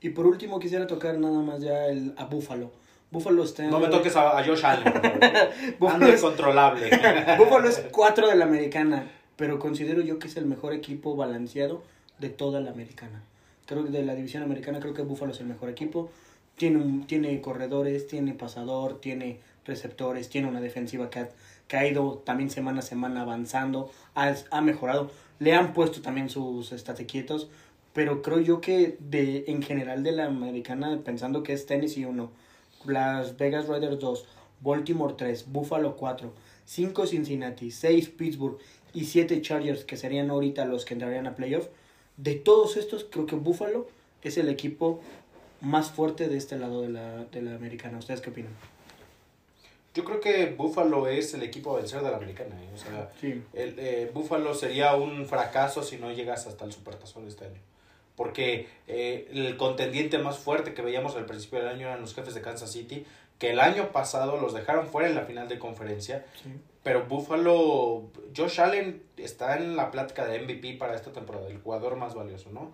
Y por último quisiera tocar nada más ya el, a Buffalo. Buffalo está No me toques a, Josh Allen, Buffalo es incontrolable. Buffalo es cuatro de la americana, pero considero yo que es el mejor equipo balanceado de toda la americana. Creo que de la división americana creo que Buffalo es el mejor equipo. Tiene, un, tiene corredores, tiene pasador, tiene receptores, tiene una defensiva que ha, ido también semana a semana avanzando, ha, ha mejorado le han puesto también sus estate quietos, pero creo yo que de en general de la americana, pensando que es Tennessee 1, Las Vegas Raiders 2, Baltimore 3, Buffalo 4, 5 Cincinnati, 6 Pittsburgh y 7 Chargers, que serían ahorita los que entrarían a playoff, de todos estos creo que Buffalo es el equipo más fuerte de este lado de la, de la americana. ¿Ustedes qué opinan? Yo creo que Buffalo es el equipo a vencer de la americana. ¿eh? O sea, el, eh, Buffalo sería un fracaso si no llegas hasta el Supertazón de este año. Porque eh, el contendiente más fuerte que veíamos al principio del año eran los jefes de Kansas City, que el año pasado los dejaron fuera en la final de conferencia. Pero Buffalo, Josh Allen está en la plática de MVP para esta temporada, el jugador más valioso, ¿no?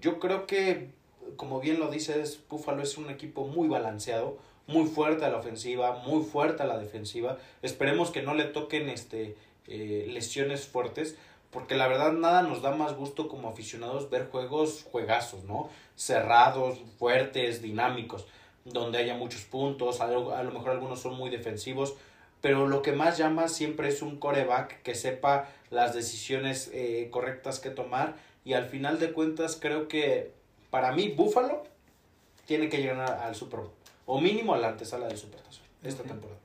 Yo creo que, como bien lo dices, Buffalo es un equipo muy balanceado muy fuerte a la ofensiva, muy fuerte a la defensiva. Esperemos que no le toquen este, eh, lesiones fuertes, porque la verdad nada nos da más gusto como aficionados ver juegos juegazos, ¿no? Cerrados, fuertes, dinámicos, donde haya muchos puntos, a lo, a lo mejor algunos son muy defensivos, pero lo que más llama siempre es un coreback que sepa las decisiones eh, correctas que tomar y al final de cuentas creo que para mí Buffalo tiene que llegar al Super Bowl o mínimo a la antesala del Supertazón esta temporada.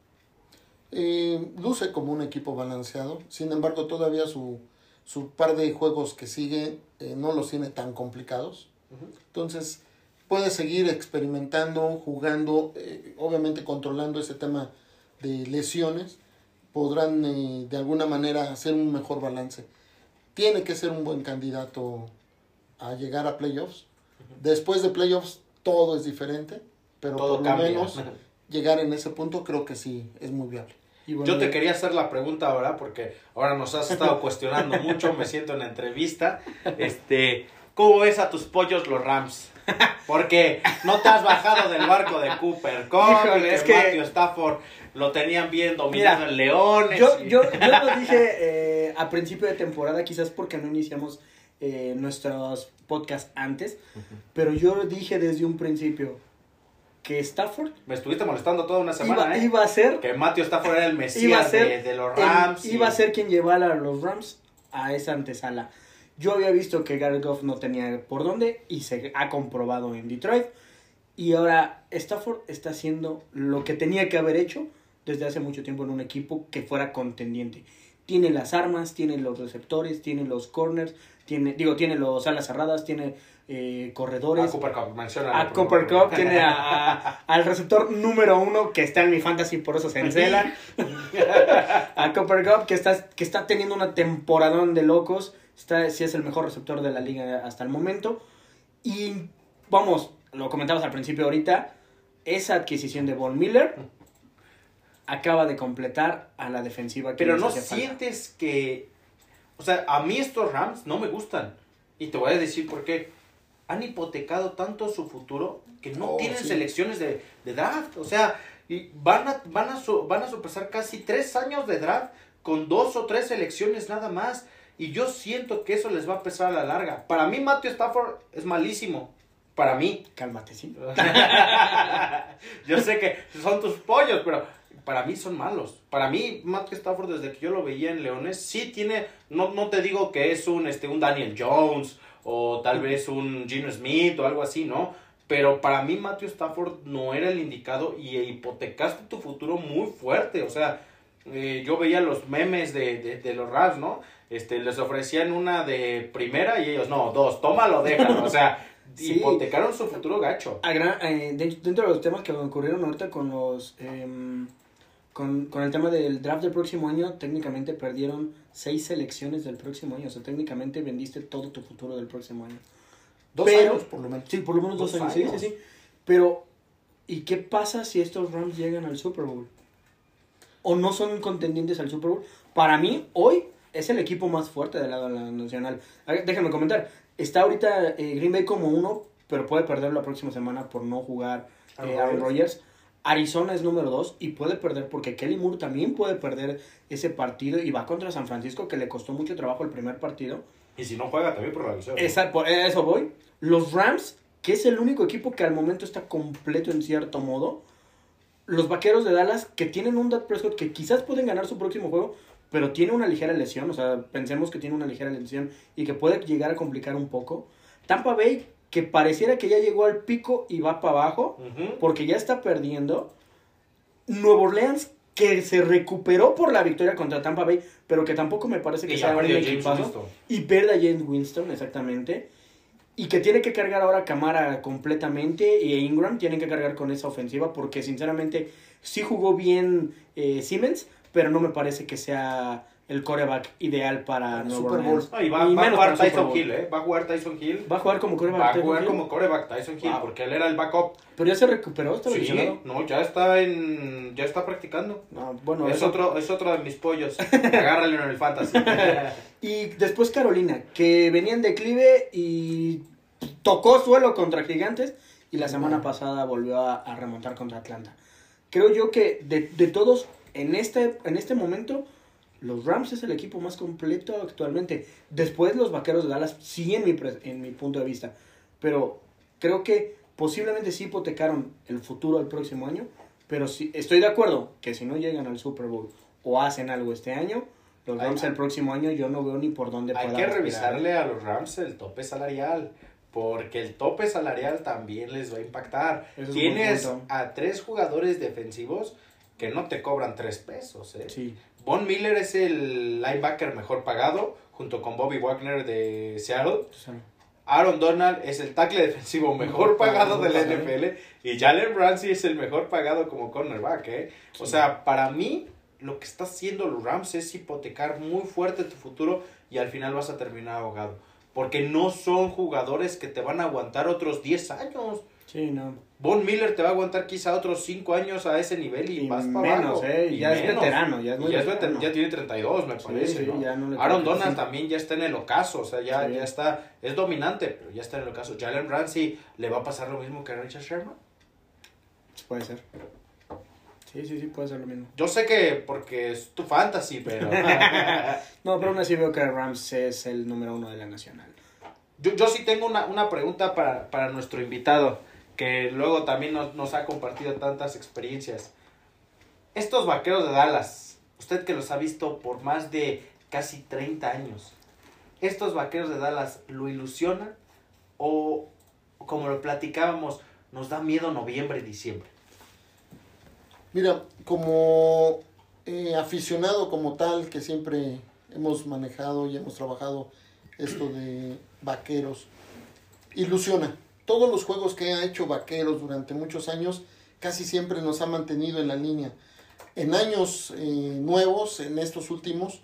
Eh, luce como un equipo balanceado, sin embargo todavía su, su par de juegos que sigue eh, no los tiene tan complicados. Entonces puede seguir experimentando, jugando, eh, obviamente controlando ese tema de lesiones, podrán de alguna manera hacer un mejor balance. Tiene que ser un buen candidato a llegar a playoffs. Después de playoffs todo es diferente pero por lo menos llegar en ese punto creo que sí es muy viable. Yo te quería hacer la pregunta ahora porque ahora nos has estado cuestionando mucho, me siento en la entrevista. Este, ¿cómo ves a tus pollos los Rams? Porque no te has bajado del barco de Cooper Híjole, es que Matthew Stafford lo tenían bien dominado en Leones. Yo, yo, yo lo dije eh, a principio de temporada, quizás porque no iniciamos eh, nuestros podcasts antes, pero yo dije desde un principio, que Stafford. Me estuviste molestando toda una semana, iba, ¿eh? Iba a ser. Que Matthew Stafford era el mesías de, los Rams. Iba a ser quien llevara a los Rams a esa antesala. Yo había visto que Garrett Goff no tenía por dónde y se ha comprobado en Detroit. Y ahora Stafford está haciendo lo que tenía que haber hecho desde hace mucho tiempo en un equipo que fuera contendiente. Tiene las armas, tiene los receptores, tiene los corners, tiene, digo, tiene los alas cerradas, tiene eh, corredores. A Cooper Cup, A Cooper Cup tiene a, al receptor número uno que está en mi fantasy, por eso se encela. a Cooper Cup que está, que está teniendo una temporadón de locos. Está, sí es el mejor receptor de la liga hasta el momento. Y vamos, lo comentamos al principio ahorita. Esa adquisición de Von Miller acaba de completar a la defensiva que Pero no sientes que. O sea, a mí estos Rams no me gustan. Y te voy a decir por qué han hipotecado tanto su futuro que no oh, tienen selecciones de, draft. O sea, y van a, van, a van a sopesar casi tres años de draft con dos o tres selecciones nada más. Y yo siento que eso les va a pesar a la larga. Para mí, Matthew Stafford es malísimo. Para mí. Cálmate, sí. yo sé que son tus pollos, pero para mí son malos. Para mí, Matthew Stafford, desde que yo lo veía en Leones, sí tiene, no, no te digo que es un, este, un Daniel Jones o tal vez un Gino Smith o algo así, ¿no? Pero para mí Matthew Stafford no era el indicado y hipotecaste tu futuro muy fuerte. O sea, eh, yo veía los memes de, de, de los Rams, ¿no? Este, les ofrecían una de primera y ellos, no, dos, tómalo, déjalo. O sea, Sí. hipotecaron su futuro gacho. Gran- eh, de- dentro de los temas que ocurrieron ahorita con los em, con, con el tema del draft del próximo año, técnicamente perdieron seis selecciones del próximo año. O sea, técnicamente vendiste todo tu futuro del próximo año. Dos Pero- años, por lo menos. Sí, por lo menos dos, Dos años. Sí, años. sí, sí. Pero, ¿y qué pasa si estos Rams llegan al Super Bowl? ¿O no son contendientes al Super Bowl? Para mí, hoy es el equipo más fuerte de la, nacional. Déjame comentar. Está ahorita eh, Green Bay como uno, pero puede perder la próxima semana por no jugar eh, Aaron Rodgers. Arizona es número dos y puede perder porque Kelly Moore también puede perder ese partido y va contra San Francisco que le costó mucho trabajo el primer partido. Y si no juega también por la lesión. Esa, por eso voy. Los Rams, que es el único equipo que al momento está completo en cierto modo. Los Vaqueros de Dallas, que tienen un Dak Prescott que quizás pueden ganar su próximo juego, pero tiene una ligera lesión. O sea, pensemos que tiene una ligera lesión y que puede llegar a complicar un poco. Tampa Bay, que pareciera que ya llegó al pico y va para abajo, porque ya está perdiendo. Nuevo Orleans, que se recuperó por la victoria contra Tampa Bay, pero que tampoco me parece que Y sea un equipazo y pierde a James Winston, exactamente. Y que tiene que cargar ahora Camara completamente y Ingram tienen que cargar con esa ofensiva porque sinceramente sí jugó bien eh, Siemens, pero no me parece que sea el coreback ideal para El Super Orleans. No, y va, Y va a jugar Tyson Bowl. Hill, ¿eh? Va a jugar Tyson Hill. Va a jugar como coreback. Va a jugar Hill? como coreback Tyson Hill Wow. porque él era el backup. Pero ya se recuperó, está Sí, no, ya está en ya está practicando. No, bueno, es eso- otro es otro de mis pollos. Agárralo en el fantasy. Y después Carolina, que venía en declive y tocó suelo contra Gigantes y la semana pasada volvió a, a remontar contra Atlanta. Creo yo que de, de todos, en este, en este momento, los Rams es el equipo más completo actualmente. Después los Vaqueros de Dallas, sí en mi, en mi punto de vista. Pero creo que posiblemente sí hipotecaron el futuro del próximo año. Pero sí, estoy de acuerdo que si no llegan al Super Bowl o hacen algo este año, los Hay- Rams el próximo año yo no veo ni por dónde Hay que revisarle a los Rams el tope salarial. Porque el tope salarial también les va a impactar. Tienes a tres jugadores defensivos que no te cobran tres pesos. ¿eh? Sí, Von Miller es el linebacker mejor pagado, junto con Bobby Wagner de Seattle. Aaron Donald es el tackle defensivo mejor pagado de la pagado, NFL. Y Jalen Ramsey es el mejor pagado como cornerback. ¿eh? O sea, para mí, lo que está haciendo los Rams es hipotecar muy fuerte tu futuro y al final vas a terminar ahogado. Porque no son jugadores que te van a aguantar otros 10 años. Sí, no. Von Miller te va a aguantar quizá otros 5 años a ese nivel y, Y vas para menos, abajo. eh, Y ya es menos. veterano, ya es muy Y ya, veterano. veter- ya tiene 32, me Sí, parece. sí, ¿no? ya no Aaron Donald sí. también ya está en el ocaso, o sea, ya, Sí. ya está, es dominante, pero ya está en el ocaso. Jalen Ramsey le va a pasar lo mismo que a Richard Sherman. Puede ser. Sí, sí, sí, puede ser lo mismo. Yo sé que porque es tu fantasy, pero No, pero aún así veo que Rams es el número uno de la nacional. yo, yo sí tengo una, una pregunta para, para nuestro invitado, que luego también nos, ha compartido tantas experiencias. Estos vaqueros de Dallas, usted que los ha visto por más de casi 30 años, ¿estos vaqueros de Dallas lo ilusionan o, como lo platicábamos, nos da miedo noviembre y diciembre? Mira, como eh, aficionado como tal, que siempre hemos manejado y hemos trabajado esto de vaqueros, ilusiona. Todos los juegos que ha hecho vaqueros durante muchos años, casi siempre nos ha mantenido en la línea. En años eh, nuevos, en estos últimos,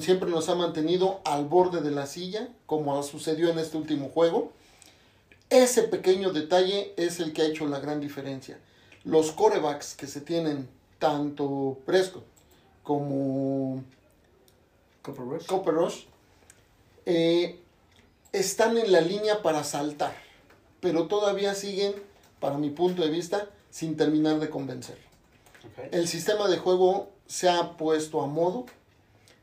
siempre nos ha mantenido al borde de la silla, como sucedió en este último juego. Ese pequeño detalle es el que ha hecho la gran diferencia. Los corebacks que se tienen, tanto Prescott como Copper Rush. Copper Rush, eh, están en la línea para saltar, pero todavía siguen, para mi punto de vista, sin terminar de convencer. El sistema de juego se ha puesto a modo,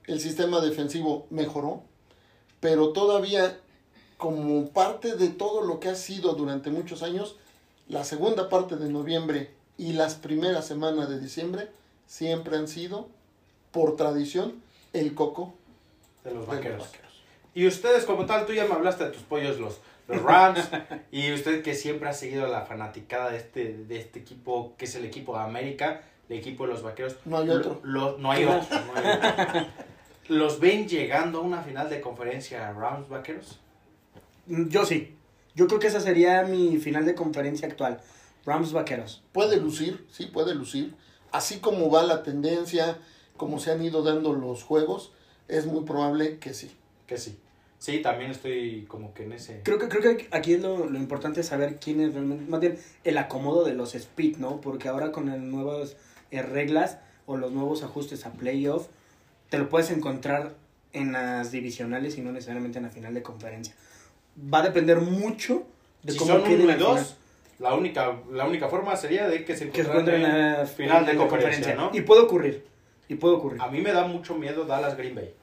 el sistema defensivo mejoró, pero todavía como parte de todo lo que ha sido durante muchos años, la segunda parte de noviembre y las primeras semanas de diciembre siempre han sido, por tradición, el coco De los de los vaqueros. vaqueros. Y ustedes, como tal, tú ya me hablaste de tus pollos, los, los Rams. y usted que siempre ha seguido la fanaticada de este, de este equipo, que es el equipo de América, el equipo de los vaqueros. No hay otro. Lo- lo- no hay otro. no hay otro. ¿Los ven llegando a una final de conferencia Rams vaqueros? Yo sí. Yo creo que esa sería mi final de conferencia actual. Rams Vaqueros. Puede lucir, sí, puede lucir. Así como va la tendencia, como se han ido dando los juegos, es muy probable que sí. Que sí. Sí, también estoy como que en ese. Creo que, creo que aquí es lo, lo importante saber quién es realmente, más bien el acomodo de los speed, ¿no? Porque ahora con las nuevas eh, reglas o los nuevos ajustes a playoff, te lo puedes encontrar en las divisionales y no necesariamente en la final de conferencia. Va a depender mucho de si cómo son quede uno y dos, final. la única, la única forma sería de que se encuentren en la final de conferencia, ¿no? Y puede ocurrir. Y puede ocurrir. A mí me da mucho miedo Dallas Green Bay.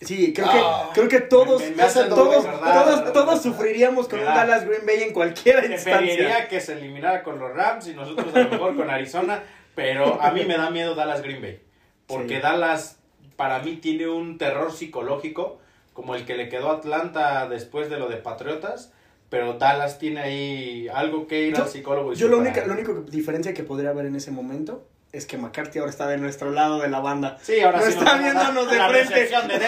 Sí, creo Ah. que, creo que todos, Me- me todos, todos, todos sufriríamos con un. Dallas Green Bay en cualquier instancia. Preferiría que se eliminara con los Rams y nosotros a lo mejor con Arizona, pero a mí me da miedo Dallas Green Bay. Porque Sí. Dallas para mí tiene un terror psicológico como el que le quedó a Atlanta después de lo de Patriotas, pero Dallas tiene ahí algo que ir Yo- al psicólogo. y Yo la única, la única diferencia que podría haber en ese momento es que McCarthy ahora está de nuestro lado de la banda. Sí, ahora No sí está nos viéndonos de la frente. de.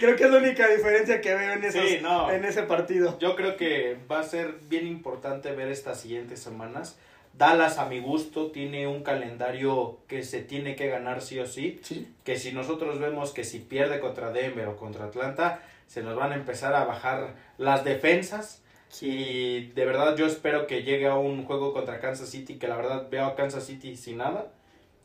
Creo que es la única diferencia que veo en, esos, Sí, no. en ese partido. Yo creo que va a ser bien importante ver estas siguientes semanas. Dallas, a mi gusto, tiene un calendario que se tiene que ganar sí o sí. Sí, Que si nosotros vemos que si pierde contra Denver o contra Atlanta, se nos van a empezar a bajar las defensas. Y de verdad yo espero que llegue a un juego contra Kansas City, que la verdad veo a Kansas City sin nada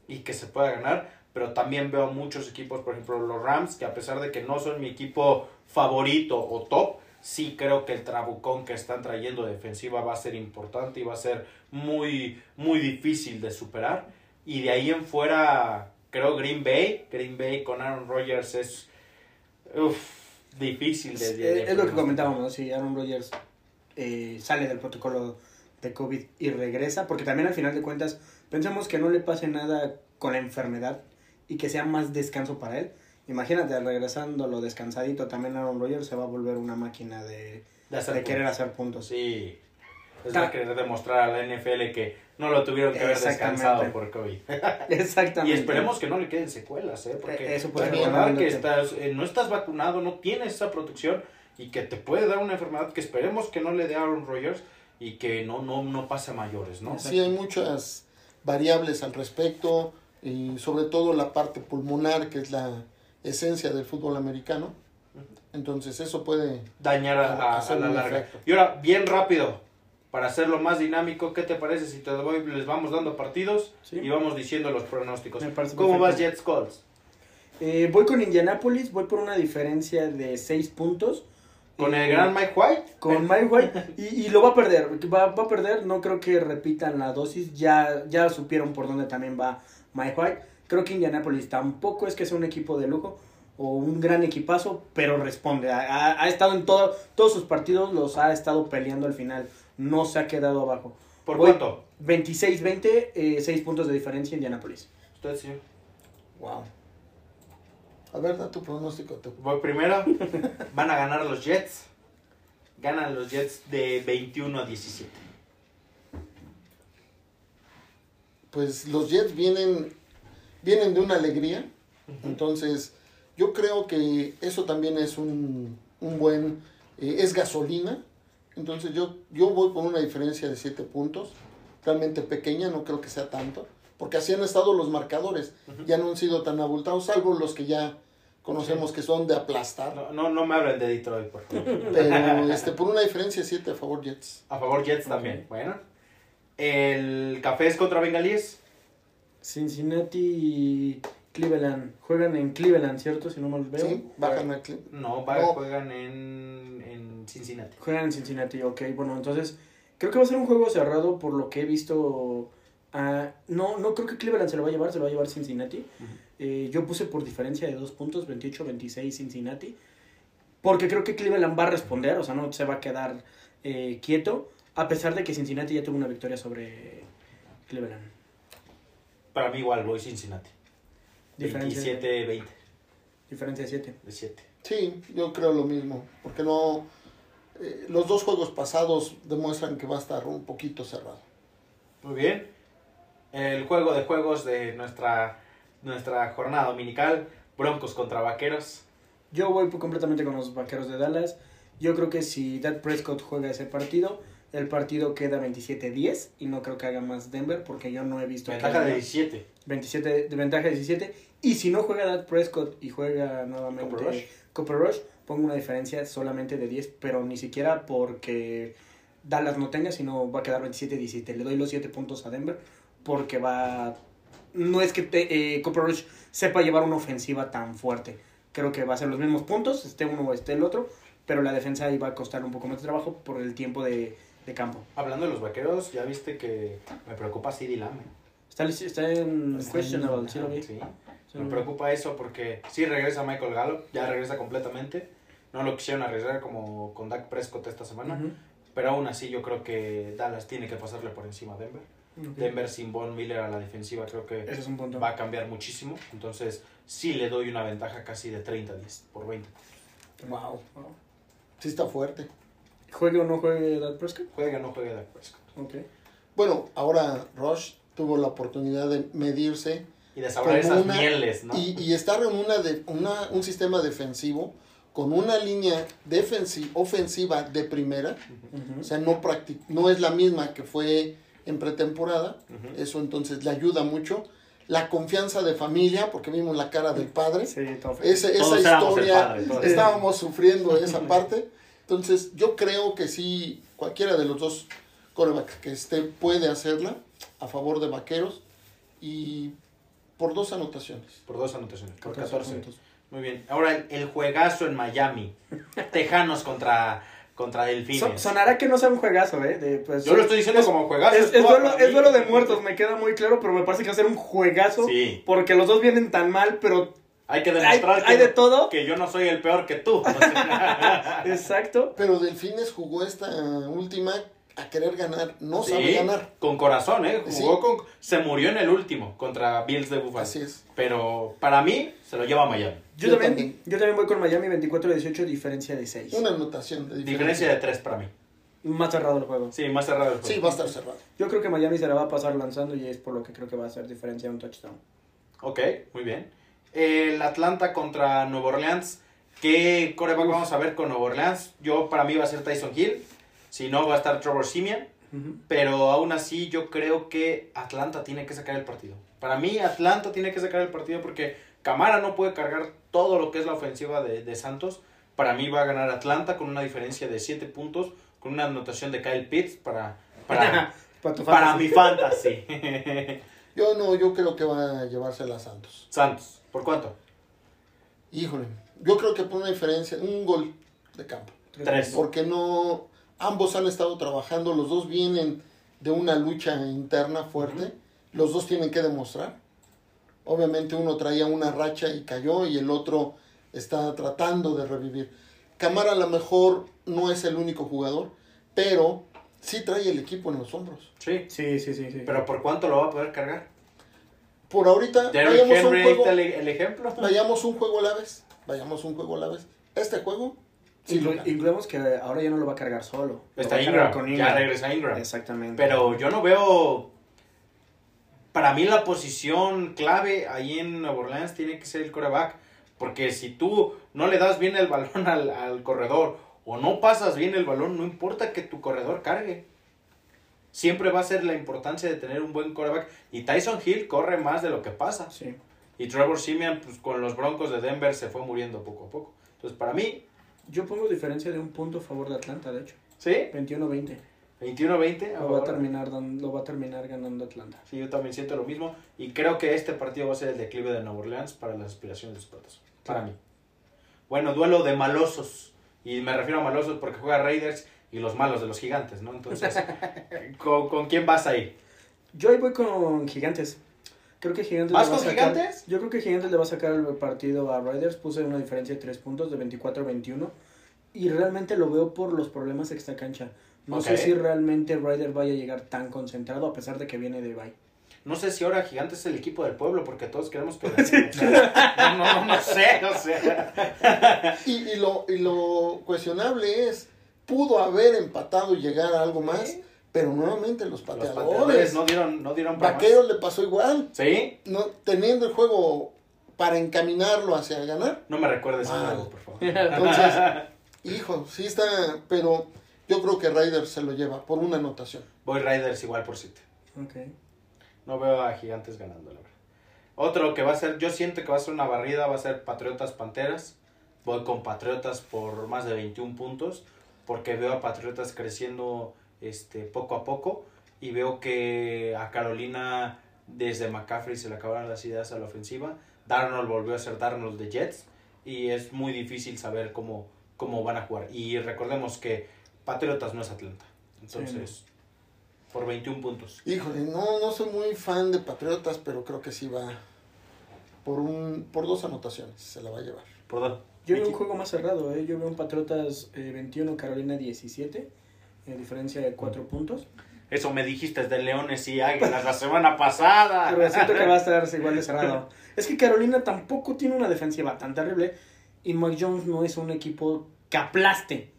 y que se pueda ganar. Pero también veo muchos equipos, por ejemplo los Rams, que a pesar de que no son mi equipo favorito o top, sí creo que el trabucón que están trayendo de defensiva va a ser importante y va a ser muy, muy difícil de superar. Y de ahí en fuera, creo Green Bay, Green Bay con Aaron Rodgers es uf, difícil de, Es, de- de es lo que comentábamos, ¿no? Si Aaron Rodgers eh, sale del protocolo de COVID y regresa, porque también al final de cuentas pensamos que no le pase nada con la enfermedad y que sea más descanso para él. Imagínate, regresando lo descansadito, también Aaron Rodgers se va a volver una máquina de, De hacer de querer hacer puntos. Sí. Es a querer demostrar a la NFL que no lo tuvieron que haber descansado por COVID. Exactamente. Y esperemos que no le queden secuelas, ¿eh? Porque Eh, eso puede que estás, eh, no estás vacunado, no tienes esa protección y que te puede dar una enfermedad que esperemos que no le dé a Aaron Rodgers y que no, no, no pase a mayores, ¿no? sí hay muchas variables al respecto y sobre todo la parte pulmonar, que es la esencia del fútbol americano. Entonces eso puede... Dañar a, a- a la larga. efecto. Y ahora, bien rápido, para hacerlo más dinámico, ¿qué te parece si te doy, les vamos dando partidos Sí. y vamos diciendo los pronósticos? ¿Cómo vas perfecto. Jets Colts? Eh, voy con Indianapolis, voy por una diferencia de 6 puntos. Con Eh, el gran Mike White. Con Mike White. Y, y lo va a perder. Va, va a perder. No creo que repitan la dosis. Ya, ya supieron por dónde también va Mike White. Creo que Indianapolis tampoco es que sea un equipo de lujo o un gran equipazo, pero responde. Ha, ha- ha estado en todo, todos sus partidos, los ha estado peleando al final. No se ha quedado abajo. ¿Por cuánto? 26-20, 6 puntos de diferencia Indianapolis. Usted, señor. Wow. A ver, da tu pronóstico. tú. Voy primero. Van a ganar los Jets. Ganan los Jets de 21 a 17. Pues los Jets vienen, vienen de una alegría. Entonces, yo creo que eso también es un, un buen, eh, es gasolina. Entonces, yo, yo voy por una diferencia de 7 puntos, realmente pequeña, no creo que sea tanto, porque así han estado los marcadores, ya no han sido tan abultados, salvo los que ya conocemos que son de aplastar. No, no, no me hablen de Detroit, por favor. Pero este, por una diferencia de 7 a favor Jets. A favor Jets también. Bueno. El café es contra Bengalíes. Cincinnati y Cleveland. Juegan en Cleveland, ¿cierto? Si no mal veo. Sí, bajan a Cle- No, va- No. juegan en, en Cincinnati. Juegan en Cincinnati, ok. Bueno, entonces creo que va a ser un juego cerrado por lo que he visto. Ah, no, no creo que Cleveland se lo va a llevar, se lo va a llevar Cincinnati. Eh, yo puse por diferencia de dos puntos, 28-26 Cincinnati. Porque creo que Cleveland va a responder, o sea, no se va a quedar eh, quieto. A pesar de que Cincinnati ya tuvo una victoria sobre Cleveland. Para mí igual voy Cincinnati. Diferencia, 27-20 diferencia de 7. de 7. Sí, yo creo lo mismo, porque no... eh, los dos juegos pasados demuestran que va a estar un poquito cerrado. Muy bien. El juego de juegos de nuestra, nuestra jornada dominical. Broncos contra Vaqueros. Yo voy completamente con los vaqueros de Dallas. Yo creo que si Dak Prescott juega ese partido, el partido queda 27-10 y no creo que haga más Denver porque yo no he visto Ventaja de 17. 27 de ventaja de 17 y si no juega Dak Prescott y juega nuevamente Cooper Rush. Cooper Rush, pongo una diferencia solamente de 10, pero ni siquiera porque Dallas no tenga, sino va a quedar 27-17. Le doy los 7 puntos a Denver porque va no es que te- eh, Cooper Rush sepa llevar una ofensiva tan fuerte. Creo que va a ser los mismos puntos, esté uno o esté el otro, pero la defensa ahí va a costar un poco más de trabajo por el tiempo de, de campo. Hablando de los Vaqueros, ya viste que me preocupa CD Lamb. ¿eh? Está, está en Está questionable, en- ¿sí lo vi? Sí. Sí Me preocupa eso porque sí regresa Michael Gallup, ya regresa completamente. No lo quisieron arriesgar como con Dak Prescott esta semana. Ujú. Pero aún así yo creo que Dallas tiene que pasarle por encima a Denver. Denver sin Von Miller a la defensiva creo que Ese es un punto. va a cambiar muchísimo. Entonces sí le doy una ventaja casi de 30-10 por 20. Wow. Sí está fuerte. ¿Juegue o no juegue Dak Prescott? Juega o no juega Dak Prescott. Ok. Bueno, ahora Rush tuvo la oportunidad de medirse Y de saborear esas una- mieles, ¿no? y, y estar en una de, una, un sistema defensivo con una línea defensi- ofensiva de primera. O sea, no, no es la misma que fue en pretemporada. Eso entonces le ayuda mucho. La confianza de familia, porque vimos la cara del padre. Sí, esa el historia, padre, estábamos sufriendo esa parte. Entonces, yo creo que sí, cualquiera de los dos corebacks que esté puede hacerla a favor de Vaqueros y por dos anotaciones. Por dos anotaciones, por 14 14. puntos. Muy bien. Ahora el, el juegazo en Miami. Tejanos contra, contra Delfines. So- sonará que no sea un juegazo, ¿eh? De, pues, Yo lo estoy diciendo es- como juegazo. Es, duelo, es de muertos, me queda muy claro, pero me parece que va a ser un juegazo. Sí. Porque los dos vienen tan mal, pero Hay que demostrar Hay- que, hay de no- todo. que yo no soy el peor que tú. Exacto. Pero Delfines jugó esta última a querer ganar, no sabe sí, ganar. con corazón, ¿eh? Jugó Sí. con... Se murió en el último contra Bills de Buffalo. Así es. Pero para mí se lo lleva a Miami. Yo, Yo también, también. yo también voy con Miami 24-18, diferencia de 6. Una anotación de diferencia. Diferencia de tres para mí. Más cerrado el juego. Sí, más cerrado el juego. Sí, va a estar cerrado. Yo creo que Miami se la va a pasar lanzando y es por lo que creo que va a ser diferencia de un touchdown. Ok, muy bien. El Atlanta contra Nueva Orleans. ¿Qué coreback vamos a ver con Nueva Orleans? Yo, para mí, va a ser Tyson Hill. Si no, va a estar Trevor Simeon. Pero aún así, yo creo que Atlanta tiene que sacar el partido. Para mí, Atlanta tiene que sacar el partido porque Camara no puede cargar todo lo que es la ofensiva de, de Santos. Para mí, va a ganar Atlanta con una diferencia de 7 puntos, con una anotación de Kyle Pitts para, para, Para tu para mi fantasy. Yo no, yo creo que va a llevársela a Santos. Santos, ¿por cuánto? Híjole, yo creo que por una diferencia, un gol de campo. Tres. Porque no, ambos han estado trabajando, los dos vienen de una lucha interna fuerte, los dos tienen que demostrar. Obviamente uno traía una racha y cayó y el otro está tratando de revivir. Camara a lo mejor no es el único jugador, pero sí trae el equipo en los hombros. Sí. Sí, sí, sí. sí. Pero ¿por cuánto lo va a poder cargar? Por ahorita, vayamos un juego, el ejemplo. vayamos un juego a la vez, vayamos un juego a la vez. Este juego, sí incluimos que ahora ya no lo va a cargar solo. Lo Está Ingram, ya regresa Ingram. Exactamente. Pero yo no veo... Para mí la posición clave ahí en Nueva Orleans tiene que ser el coreback. Porque si tú no le das bien el balón al, al corredor o no pasas bien el balón, no importa que tu corredor cargue. Siempre va a ser la importancia de tener un buen coreback. Y Tyson Hill corre más de lo que pasa. Sí. Y Trevor Simeon, pues con los Broncos de Denver se fue muriendo poco a poco. Entonces, para mí, Yo pongo diferencia de un punto a favor de Atlanta, de hecho. ¿sí? 21-20. 21-20. Lo, va a terminar dan- lo va a terminar ganando Atlanta. Sí, yo también siento lo mismo. Y creo que este partido va a ser el declive de Nueva Orleans para las aspiraciones de los Patos. Para mí. Bueno, duelo de malosos. Y me refiero a malosos porque juega Raiders y los malos de los gigantes, ¿no? Entonces, ¿con, con quién vas ahí? Yo ahí voy con Gigantes. Creo que Gigantes ¿Vas le va a con sacar- Gigantes? Yo creo que Gigantes le va a sacar el partido a Raiders. Puse una diferencia de 3 puntos de 24-21. Y realmente lo veo por los problemas extra cancha. No Ok. sé si realmente Ryder vaya a llegar tan concentrado a pesar de que viene de bye. No sé si ahora Gigantes es el equipo del pueblo porque todos queremos que no, no, no sé, no sé. Y, y lo, y lo cuestionable es, pudo haber empatado y llegar a algo más, pero nuevamente los Los pateadores. pateadores no dieron, no dieron para más. Vaqueros le pasó igual, ¿Sí? no, teniendo el juego para encaminarlo hacia ganar. No me recuerdes Mal. algo, por favor. Entonces, hijo, sí está, pero yo creo que Ryder se lo lleva por una anotación. Voy Riders igual por City. Ok. No veo a Gigantes ganando, la verdad. Otro que va a ser, yo siento que va a ser una barrida, va a ser Patriotas Panteras. Voy con Patriotas por más de 21 puntos, porque veo a Patriotas creciendo este, poco a poco y veo que a Carolina desde McCaffrey se le acabaron las ideas a la ofensiva. Darnold volvió a ser Darnold de Jets y es muy difícil saber cómo, cómo van a jugar. Y recordemos que Patriotas no es Atlanta. Entonces, por 21 puntos. Híjole, no, no soy muy fan de Patriotas, pero creo que sí va por un por dos anotaciones, se la va a llevar. Por dos. Yo veo un juego más cerrado, ¿eh? Yo veo un Patriotas eh, 21, Carolina 17, en diferencia de 4 puntos. Eso me dijiste de Leones y Águilas la semana pasada. Pero siento que va a estar igual de cerrado. Es que Carolina tampoco tiene una defensiva tan terrible y Mike Jones no es un equipo que aplaste.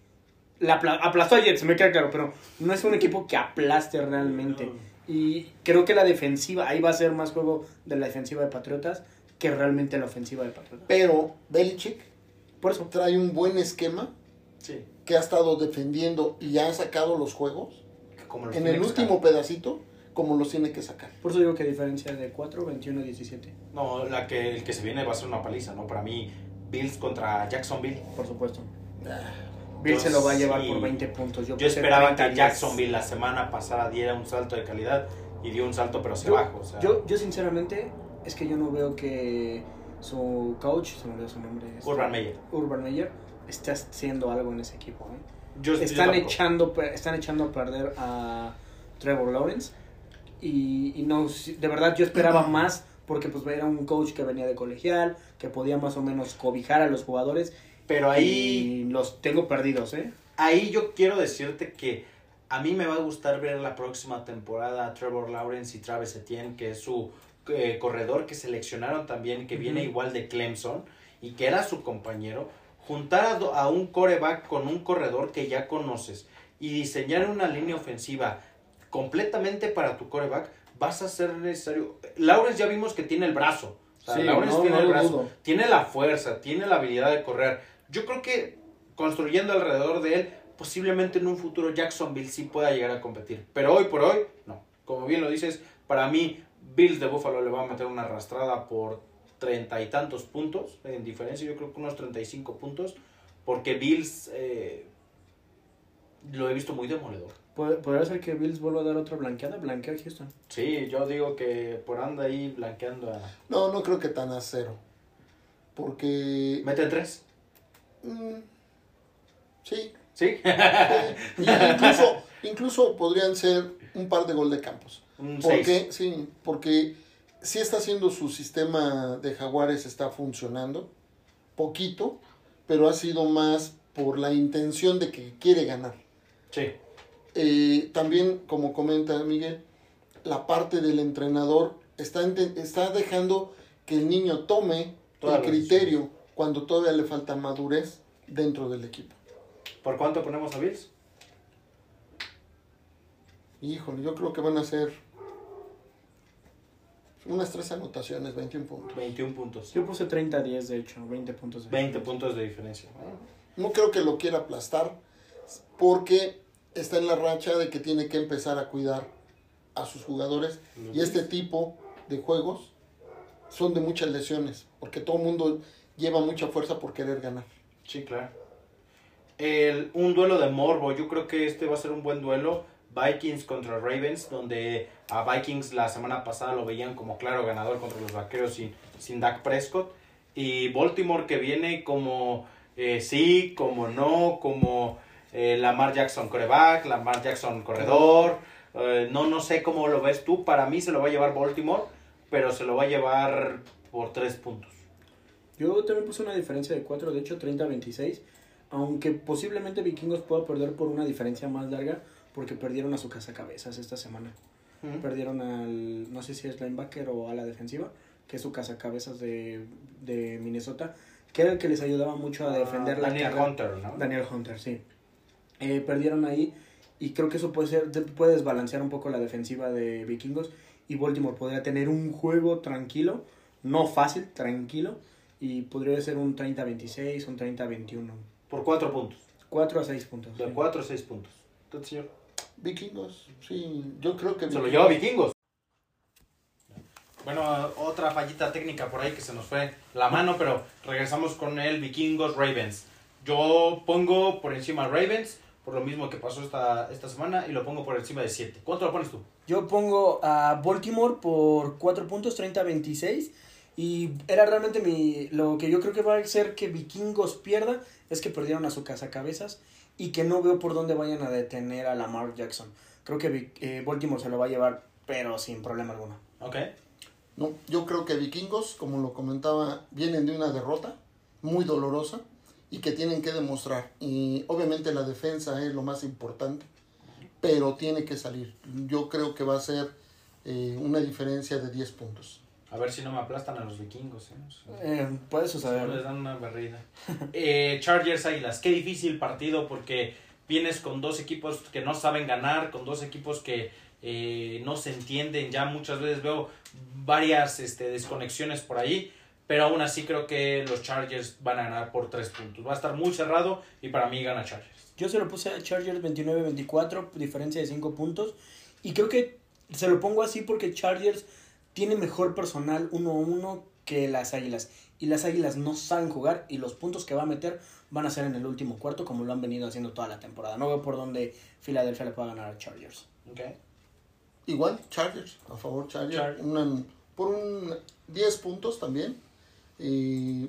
La apla- aplastó a Jets, me queda claro, pero no es un equipo que aplaste realmente. Y creo que la defensiva, ahí va a ser más juego de la defensiva de Patriotas que realmente la ofensiva de Patriotas. Pero Belichick Por eso. trae un buen esquema Sí. Que ha estado defendiendo y ha sacado los juegos Como los en el último sacar. pedacito como los tiene que sacar. Por eso digo que diferencia de 4, 21, 17. No, la que, el que se viene va a ser una paliza, ¿no? Para mí, Bills contra Jacksonville. Por supuesto. Ah, Bill se lo va a llevar sí. por 20 puntos. Yo, esperaba 30, que 10. Jacksonville la semana pasada diera un salto de calidad y dio un salto pero hacia Yo, abajo. O sea, yo, yo sinceramente es que yo no veo que su coach, se me olvidó su nombre, este, Urban Meyer. Urban Meyer, esté haciendo algo en ese equipo. ¿eh? Yo, Están, echando, están echando a perder a Trevor Lawrence y, y no, de verdad yo esperaba más porque pues era un coach que venía de colegial, que podía más o menos cobijar a los jugadores Pero ahí, y los tengo perdidos, ¿eh? ahí yo quiero decirte que a mí me va a gustar ver la próxima temporada a Trevor Lawrence y Travis Etienne, que es su eh, corredor que seleccionaron también, que viene igual de Clemson y que era su compañero, juntar a, un coreback con un corredor que ya conoces y diseñar una línea ofensiva completamente para tu coreback, vas a ser necesario. Lawrence ya vimos que tiene el brazo. O sea, Sí, Lawrence no, tiene no el brazo, dudo. tiene la fuerza, tiene la habilidad de correr. Yo creo que construyendo alrededor de él, posiblemente en un futuro Jacksonville sí pueda llegar a competir. Pero hoy por hoy, no. Como bien lo dices, para mí Bills de Buffalo le va a meter una arrastrada por treinta y tantos puntos. En diferencia, yo creo que unos 35 puntos. Porque Bills eh, lo he visto muy demoledor. ¿Pod- ¿Podría ser que Bills vuelva a dar otra blanqueada? Blanquea a Houston. Sí, yo digo que por anda ahí blanqueando a... No, no creo que tan a cero. Porque... Mete tres. mm, sí. ¿Sí? incluso, incluso podrían ser un par de gol de campos. Un ¿Por seis. qué? Sí, porque sí está haciendo su sistema de Jaguares, está funcionando. Poquito, pero ha sido más por la intención de que quiere ganar. Sí. Eh, también, como comenta Miguel, la parte del entrenador está, está dejando que el niño tome el criterio cuando todavía le falta madurez dentro del equipo. ¿Por cuánto ponemos a Bills? Híjole, yo creo que van a ser unas tres anotaciones, 21 puntos. 21 puntos. Yo puse 30-10, de hecho, 20 puntos. de 20 puntos de diferencia. No creo que lo quiera aplastar porque está en la racha de que tiene que empezar a cuidar a sus jugadores y este tipo de juegos son de muchas lesiones porque todo el mundo lleva mucha fuerza por querer ganar. Sí, claro. El, un duelo de morbo. Yo creo que este va a ser un buen duelo. Vikings contra Ravens, donde a Vikings la semana pasada lo veían como claro ganador contra los vaqueros sin, sin Dak Prescott. Y Baltimore que viene como eh, sí, como no, como eh, Lamar Jackson coreback, Lamar Jackson corredor. Eh, no, no sé cómo lo ves tú. Para mí se lo va a llevar Baltimore, pero se lo va a llevar por tres puntos. Yo también puse una diferencia de 4, de hecho 30-26. Aunque posiblemente Vikingos pueda perder por una diferencia más larga. Porque perdieron a su cazacabezas esta semana. Perdieron al, no sé si es linebacker o a la defensiva, que es su cazacabezas de, de Minnesota, que era el que les ayudaba mucho a defender la Ah, Daniel carrera. Hunter, ¿no? Daniel Hunter, sí. Eh, perdieron ahí y creo que eso puede ser de- puede desbalancear un poco la defensiva de Vikingos y Baltimore podría tener un juego tranquilo, no fácil, tranquilo y podría ser un 30-26, un 30-21. Por cuatro puntos. 4 a 6 puntos. De sí. cuatro a seis puntos. Entonces, señor. Vikingos, sí, yo creo que Se lo Vikingos- lleva Vikingos. Bueno, otra fallita técnica por ahí que se nos fue la mano, pero regresamos con el Vikingos Ravens. Yo pongo por encima Ravens, por lo mismo que pasó esta, esta semana, y lo pongo por encima de 7. ¿Cuánto lo pones tú? Yo pongo a Baltimore por 4 puntos, 30-26. Y era realmente mi. Lo que yo creo que va a hacer que Vikingos pierda es que perdieron a su cazacabezas y que no veo por dónde vayan a detener a Lamar Jackson. Creo que eh, Baltimore se lo va a llevar, pero sin problema alguno. Ok. No, yo creo que vikingos, como lo comentaba, vienen de una derrota muy dolorosa y que tienen que demostrar. Y obviamente la defensa es lo más importante, pero tiene que salir. Yo creo que va a ser eh, una diferencia de 10 puntos. A ver si no me aplastan a los vikingos. ¿eh? O sea, Eh, puede si no les dan una barrida. Eh, Chargers Águilas. Qué difícil partido porque vienes con dos equipos que no saben ganar, con dos equipos que eh, no se entienden. Ya muchas veces veo varias este, desconexiones por ahí. Pero aún así creo que los Chargers van a ganar por tres puntos. Va a estar muy cerrado y para mí gana Chargers. Yo se lo puse a Chargers 29-24, diferencia de 5 puntos. Y creo que se lo pongo así porque Chargers tiene mejor personal 1-1 que las Águilas. Y las Águilas no saben jugar y los puntos que va a meter van a ser en el último cuarto como lo han venido haciendo toda la temporada. No veo por dónde Filadelfia le pueda ganar a Chargers. Okay. Igual, Chargers, a favor Chargers, Chargers. una- por un 10 puntos también. Y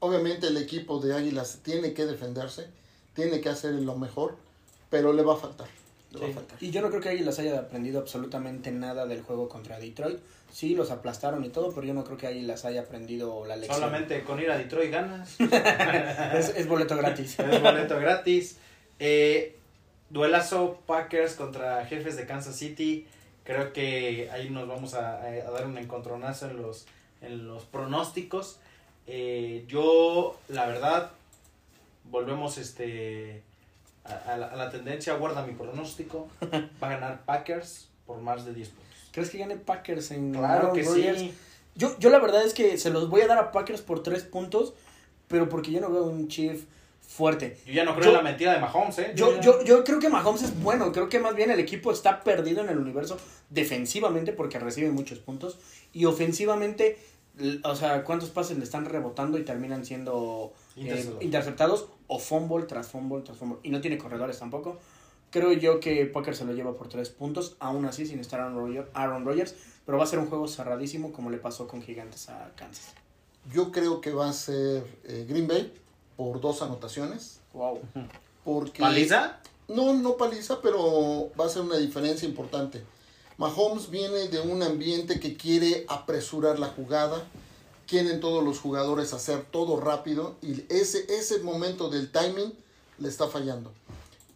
obviamente el equipo de Águilas tiene que defenderse, tiene que hacer lo mejor, pero le va a faltar. Le va a Sí. faltar. Y yo no creo que Águilas haya aprendido absolutamente nada del juego contra Detroit. Sí, los aplastaron y todo, pero yo no creo que Águilas haya aprendido la lección. Solamente con ir a Detroit ganas. Es, es boleto gratis. Es boleto gratis. Eh, duelazo Packers contra jefes de Kansas City. Creo que ahí nos vamos a, a dar un encontronazo en los, en los pronósticos. Eh, yo, la verdad, volvemos este a, a la, a la tendencia. Guarda mi pronóstico. Va a ganar Packers por más de 10 puntos. ¿Crees que gane Packers en Claro Aaron que sí. Yo, yo la verdad es que se los voy a dar a Packers por tres puntos, pero porque yo no veo un Chief fuerte. Yo ya no creo Yo- en la mentira de Mahomes, ¿eh? Yo, ya- yo, yo creo que Mahomes es bueno, creo que más bien el equipo está perdido en el universo defensivamente porque recibe muchos puntos y ofensivamente, o sea, cuántos pases le están rebotando y terminan siendo eh, Interceptados. interceptados o fumble tras fumble tras fumble y no tiene corredores tampoco. Creo yo que Packers se lo lleva por tres puntos, aún así sin estar Aaron Rodgers, Aaron Rodgers, pero va a ser un juego cerradísimo como le pasó con Gigantes a Kansas. Yo creo que va a ser eh, Green Bay por dos anotaciones. Wow. Porque ¿Paliza? No, no paliza, pero va a ser una diferencia importante. Mahomes viene de un ambiente que quiere apresurar la jugada, quieren todos los jugadores hacer todo rápido y ese, ese momento del timing le está fallando.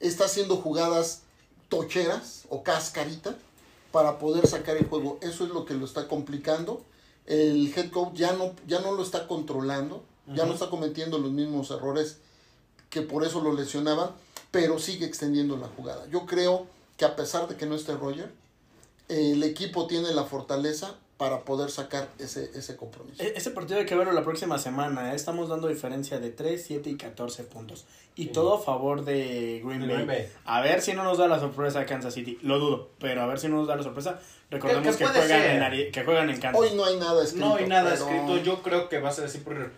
Está haciendo jugadas tocheras o cascarita para poder sacar el juego. Eso es lo que lo está complicando. El head coach ya no, ya no lo está controlando, ya no está cometiendo los mismos errores que por eso lo lesionaban, pero sigue extendiendo la jugada. Yo creo que a pesar de que no esté Roger, el equipo tiene la fortaleza para poder sacar ese, ese compromiso. E- Ese partido hay que verlo la próxima semana. ¿eh? Estamos dando diferencia de 3, 7 y 14 puntos. Y Sí. todo a favor de Green, Bay. Green Bay. A ver si no nos da la sorpresa Kansas City. Lo dudo, pero a ver si no nos da la sorpresa. Recordemos Que- juegan, en, Ari- que juegan en Kansas. Hoy no hay nada escrito. No hay nada pero- escrito. Yo creo que va a ser así por,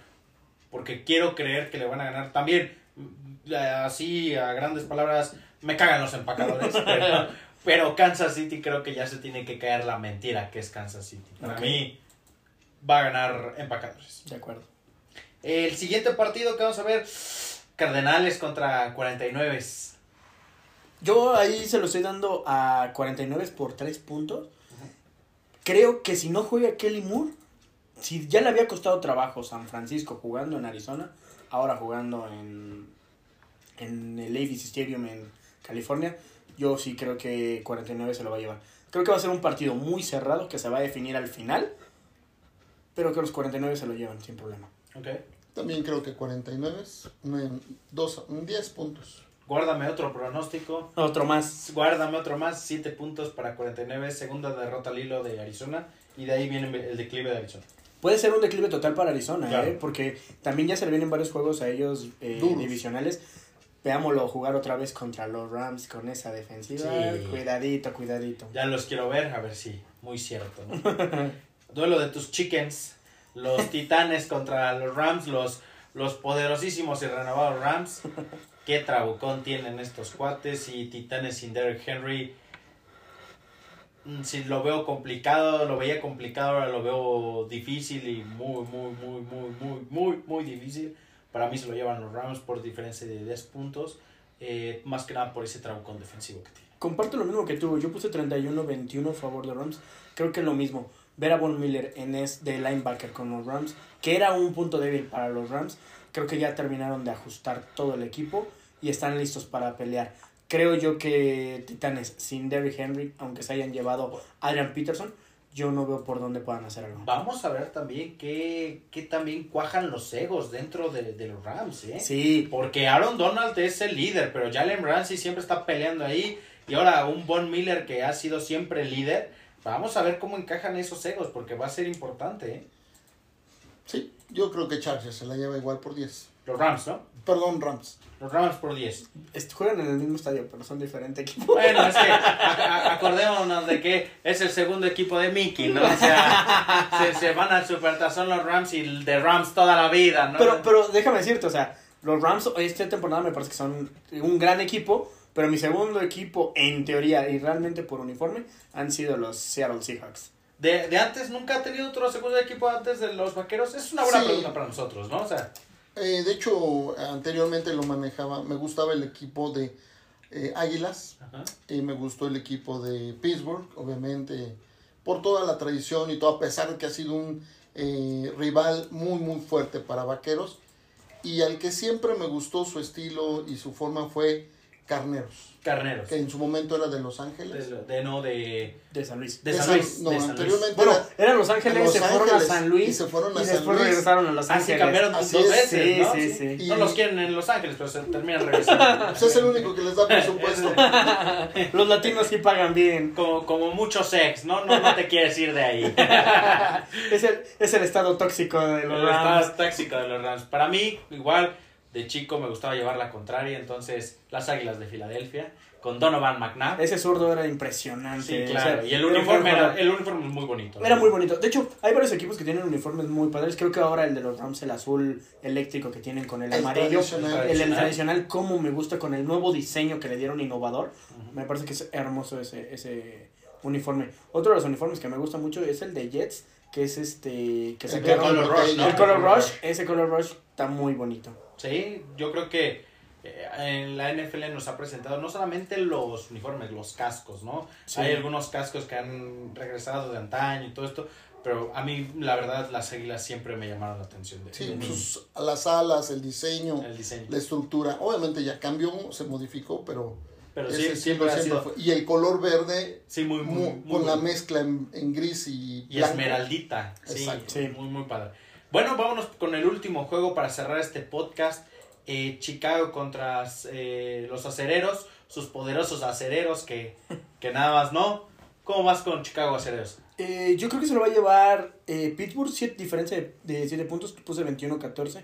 porque quiero creer que le van a ganar. También, mm, así a grandes palabras, me cagan los empacadores. pero, pero Kansas City creo que ya se tiene que caer la mentira que es Kansas City. Para mí va a ganar empacadores. De acuerdo. El siguiente partido que vamos a ver, Cardenales contra 49. Yo ahí se lo estoy dando a 49 por 3 puntos. Creo que si no juega Kelly Moore, si ya le había costado trabajo San Francisco jugando en Arizona, ahora jugando en, en el Levi's Stadium en California, yo sí creo que 49 se lo va a llevar. Creo que va a ser un partido muy cerrado que se va a definir al final, pero que los 49 se lo llevan sin problema. Ok. También creo que 49, un, dos, un 10 puntos. Guárdame otro pronóstico. Otro más. Guárdame otro más. 7 puntos para 49. Segunda derrota al hilo de Arizona. Y de ahí viene el declive de Arizona. Puede ser un declive total para Arizona, Claro. ¿eh? porque también ya se le vienen varios juegos a ellos eh, divisionales. Veámoslo jugar otra vez contra los Rams con esa defensiva. Sí. Cuidadito, cuidadito. Ya los quiero ver. A ver si. Muy cierto. ¿no? Duelo de tus chickens. Los titanes contra los Rams. Los, los poderosísimos y renovados Rams. Qué trabucón tienen estos cuates. Y titanes sin Derrick Henry. Mm, Si lo veo complicado, lo veía complicado, ahora lo veo difícil y muy, muy, muy, muy, muy, muy, muy difícil. Para mí se lo llevan los Rams por diferencia de 10 puntos. eh, más que nada por ese trabucón defensivo que tiene. Comparto lo mismo que tú. Yo puse 31-21 a favor de Rams. Creo que es lo mismo. Ver a Von Miller en es de linebacker con los Rams, que era un punto débil para los Rams. Creo que ya terminaron de ajustar todo el equipo y están listos para pelear. Creo yo que Titanes sin Derrick Henry, aunque se hayan llevado Adrian Peterson, yo no veo por dónde puedan hacer algo. Vamos a ver también qué, qué también cuajan los egos dentro de, de los Rams, ¿eh? Sí, Porque Aaron Donald es el líder, pero Jalen Ramsey siempre está peleando ahí. Y ahora un Von Miller que ha sido siempre el líder. Vamos a ver cómo encajan esos egos, porque va a ser importante, ¿eh? Sí, yo creo que Chargers se la lleva igual por 10. Los Rams, ¿no? Perdón, Rams. Los Rams por 10. est- juegan en el mismo estadio, pero son diferentes equipos. Bueno, es que a- a- acordémonos de que es el segundo equipo de Mickey, ¿no? O sea, se, se van al Supertazón los Rams y de Rams toda la vida, ¿no? Pero, pero déjame decirte, o sea, los Rams esta temporada me parece que son un gran equipo, pero mi segundo equipo, en teoría y realmente por uniforme, han sido los Seattle Seahawks. De, de antes, ¿nunca ha tenido otro segundo equipo antes de los vaqueros? Es una buena Sí. pregunta para nosotros, ¿no? O sea, Eh, de hecho, anteriormente lo manejaba, me gustaba el equipo de eh, Águilas, ajá. y me gustó el equipo de Pittsburgh, obviamente, por toda la tradición y todo, a pesar de que ha sido un eh, rival muy, muy fuerte para Vaqueros. Y al que siempre me gustó su estilo y su forma fue Carneros, Carneros. que en su momento era de Los Ángeles. De, de- no, de, De San Luis. de De San San- Luis. no, de San Luis. anteriormente Bueno, era- eran Los Ángeles, Los se fueron Ángeles, a San Luis y se fueron a y San después Luis. regresaron a Los Así Ángeles. cambiaron Así dos es. veces, Sí, ¿no? sí, sí. Y- No los quieren en Los Ángeles, pero se terminan regresando. Pues es el único que les da presupuesto. Los latinos sí pagan bien. como, como muchos ex, ¿no? ¿no? No te quieres ir de ahí. Es el, es el estado tóxico de los Rams. tóxico de los Rams. Para mí, igual, de chico me gustaba llevar la contraria, entonces las Águilas de Filadelfia, con Donovan McNabb. Ese zurdo era impresionante. Sí, o claro. sea, y el uniforme, era, el uniforme es muy bonito. Era muy bonito. De hecho, hay varios equipos que tienen uniformes muy padres. Creo que ahora el de los Rams, el azul eléctrico que tienen con el, El amarillo. tradicional. El, el tradicional, como me gusta con el nuevo diseño que le dieron innovador. Me parece que es hermoso ese, ese uniforme. Otro de los uniformes que me gusta mucho es el de Jets, que es este. que El sacaron- Color Rush, ¿no? El Color Rush. Ese Color Rush está muy bonito. Sí, yo creo que eh, en la NFL nos ha presentado no solamente los uniformes, los cascos, ¿no? Sí. Hay algunos cascos que han regresado de antaño y todo esto, pero a mí la verdad las águilas siempre me llamaron la atención de, Sí, sus- las alas, el diseño, el diseño. la estructura. Obviamente ya cambió, se modificó, pero, Pero sí, siempre ha siempre sido fue. Y el color verde sí, muy, muy, mu- muy con la mezcla en, en gris y, Y blanco. esmeraldita, sí, Exacto. Sí. muy, muy padre. Bueno, vámonos con el último juego para cerrar este podcast. Eh, Chicago contra eh, los acereros, sus poderosos acereros que, que nada más no. ¿Cómo vas con Chicago acereros? Eh, yo creo que se lo va a llevar Pittsburgh, siete, diferencia de 7 puntos, puse 21-14,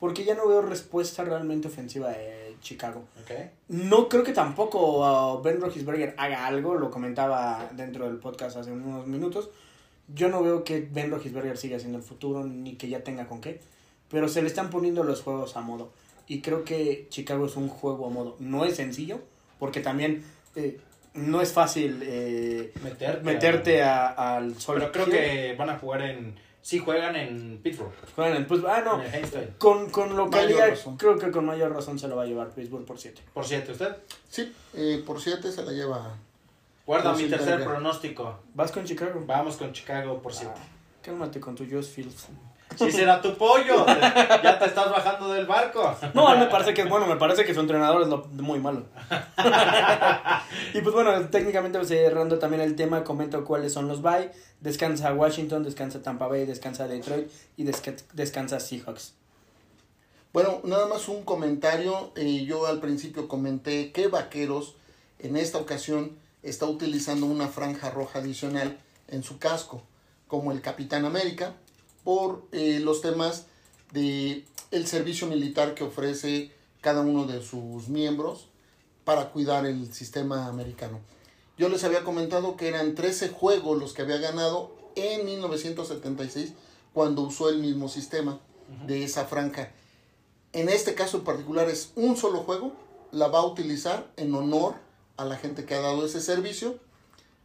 porque ya no veo respuesta realmente ofensiva de Chicago. Okay. No creo que tampoco uh, Ben Roethlisberger haga algo, lo comentaba dentro del podcast hace unos minutos. Yo no veo que Ben Roethlisberger siga siendo el futuro, ni que ya tenga con qué, pero se le están poniendo los juegos a modo. Y creo que Chicago es un juego a modo. No es sencillo, porque también eh, no es fácil eh, Meterte, meterte a- al sol. Pero creo que van a jugar en. Sí, juegan en Pittsburgh. Juegan en- pues, ah, no. Con, con localidad, creo que con mayor razón se lo va a llevar Pittsburgh por 7. Por cierto, usted. Sí, eh, por 7 se la lleva. Guarda Pues mi tercer pronóstico. ¿Vas con Chicago? Vamos con Chicago por 7. Ah, cálmate con tu Josh Fields. Si será tu pollo, ya te estás bajando del barco. No, a mí me parece que, bueno, me parece que su entrenador es lo- muy malo. y pues bueno, técnicamente cerrando también el tema, comento cuáles son los bye. Descansa Washington, descansa Tampa Bay, descansa Detroit y desca- descansa Seahawks. Bueno, nada más un comentario. eh, yo al principio comenté que Vaqueros en esta ocasión está utilizando una franja roja adicional en su casco, como el Capitán América, por eh, los temas de el servicio militar que ofrece cada uno de sus miembros para cuidar el sistema americano. Yo les había comentado que eran 13 juegos los que había ganado en 1976 cuando usó el mismo sistema de esa franja. En este caso en particular es un solo juego, la va a utilizar en honor a la gente que ha dado ese servicio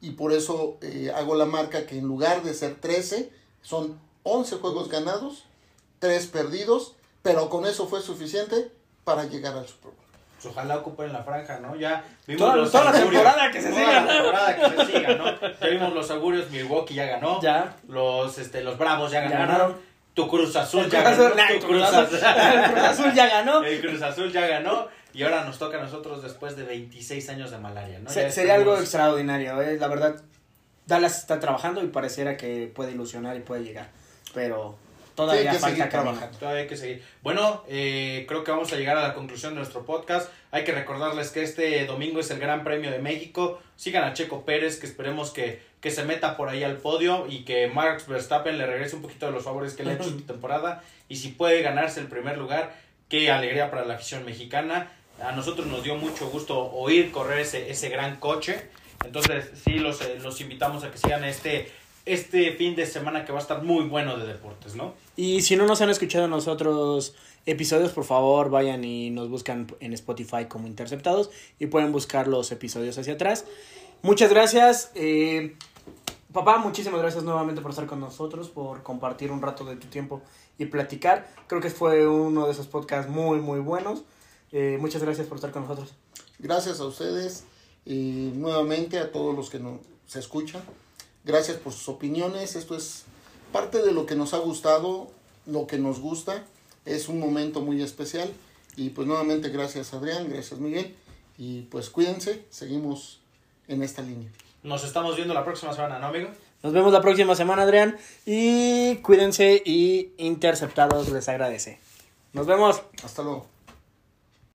y por eso eh, hago la marca que en lugar de ser 13 son 11 juegos ganados, 3 perdidos, pero con eso fue suficiente para llegar al Super Bowl. Pues ojalá ocupen la franja, ¿no? Ya vimos Toda- los toda la augurios. temporada que se Toda siga. la temporada que se siga, ¿no? Ya vimos los augurios, Milwaukee ya ganó. Ya. Los, este, los Bravos ya Ya ganaron. ganaron. Tu Cruz Azul El ya Cruz ganó. Azul- Tu Cruz Azul ya ganó. El Cruz Azul ya ganó. Y ahora nos toca a nosotros después de 26 años de malaria, ¿no? Se- sería algo extraordinario, eh, la verdad. Dallas está trabajando y pareciera que puede ilusionar y puede llegar. Pero todavía Sí, hay que falta trabajando. Todavía hay que seguir. Bueno, eh, creo que vamos a llegar a la conclusión de nuestro podcast. Hay que recordarles que este domingo es el Gran Premio de México. Sigan a Checo Pérez, que esperemos que, que se meta por ahí al podio y que Max Verstappen le regrese un poquito de los favores que le ha hecho esta temporada. Y si puede ganarse el primer lugar, qué alegría para la afición mexicana. A nosotros nos dio mucho gusto oír correr ese, ese gran coche. Entonces, sí, los, eh, los invitamos a que sigan este, este fin de semana que va a estar muy bueno de deportes, ¿no? Y si no nos han escuchado en los otros episodios, por favor vayan y nos buscan en Spotify como Interceptados y pueden buscar los episodios hacia atrás. Muchas gracias. eh, papá, muchísimas gracias nuevamente por estar con nosotros, por compartir un rato de tu tiempo y platicar. Creo que fue uno de esos podcasts muy, muy buenos. Eh, muchas gracias por estar con nosotros. Gracias a ustedes y nuevamente a todos los que nos se escuchan. Gracias por sus opiniones. Esto es parte de lo que nos ha gustado, lo que nos gusta. Es un momento muy especial. Y pues nuevamente gracias Adrián, gracias Miguel. Y pues cuídense, seguimos en esta línea. Nos estamos viendo la próxima semana, ¿no, amigo? Nos vemos la próxima semana, Adrián. Y cuídense y Interceptados les agradece. Nos vemos. Hasta luego.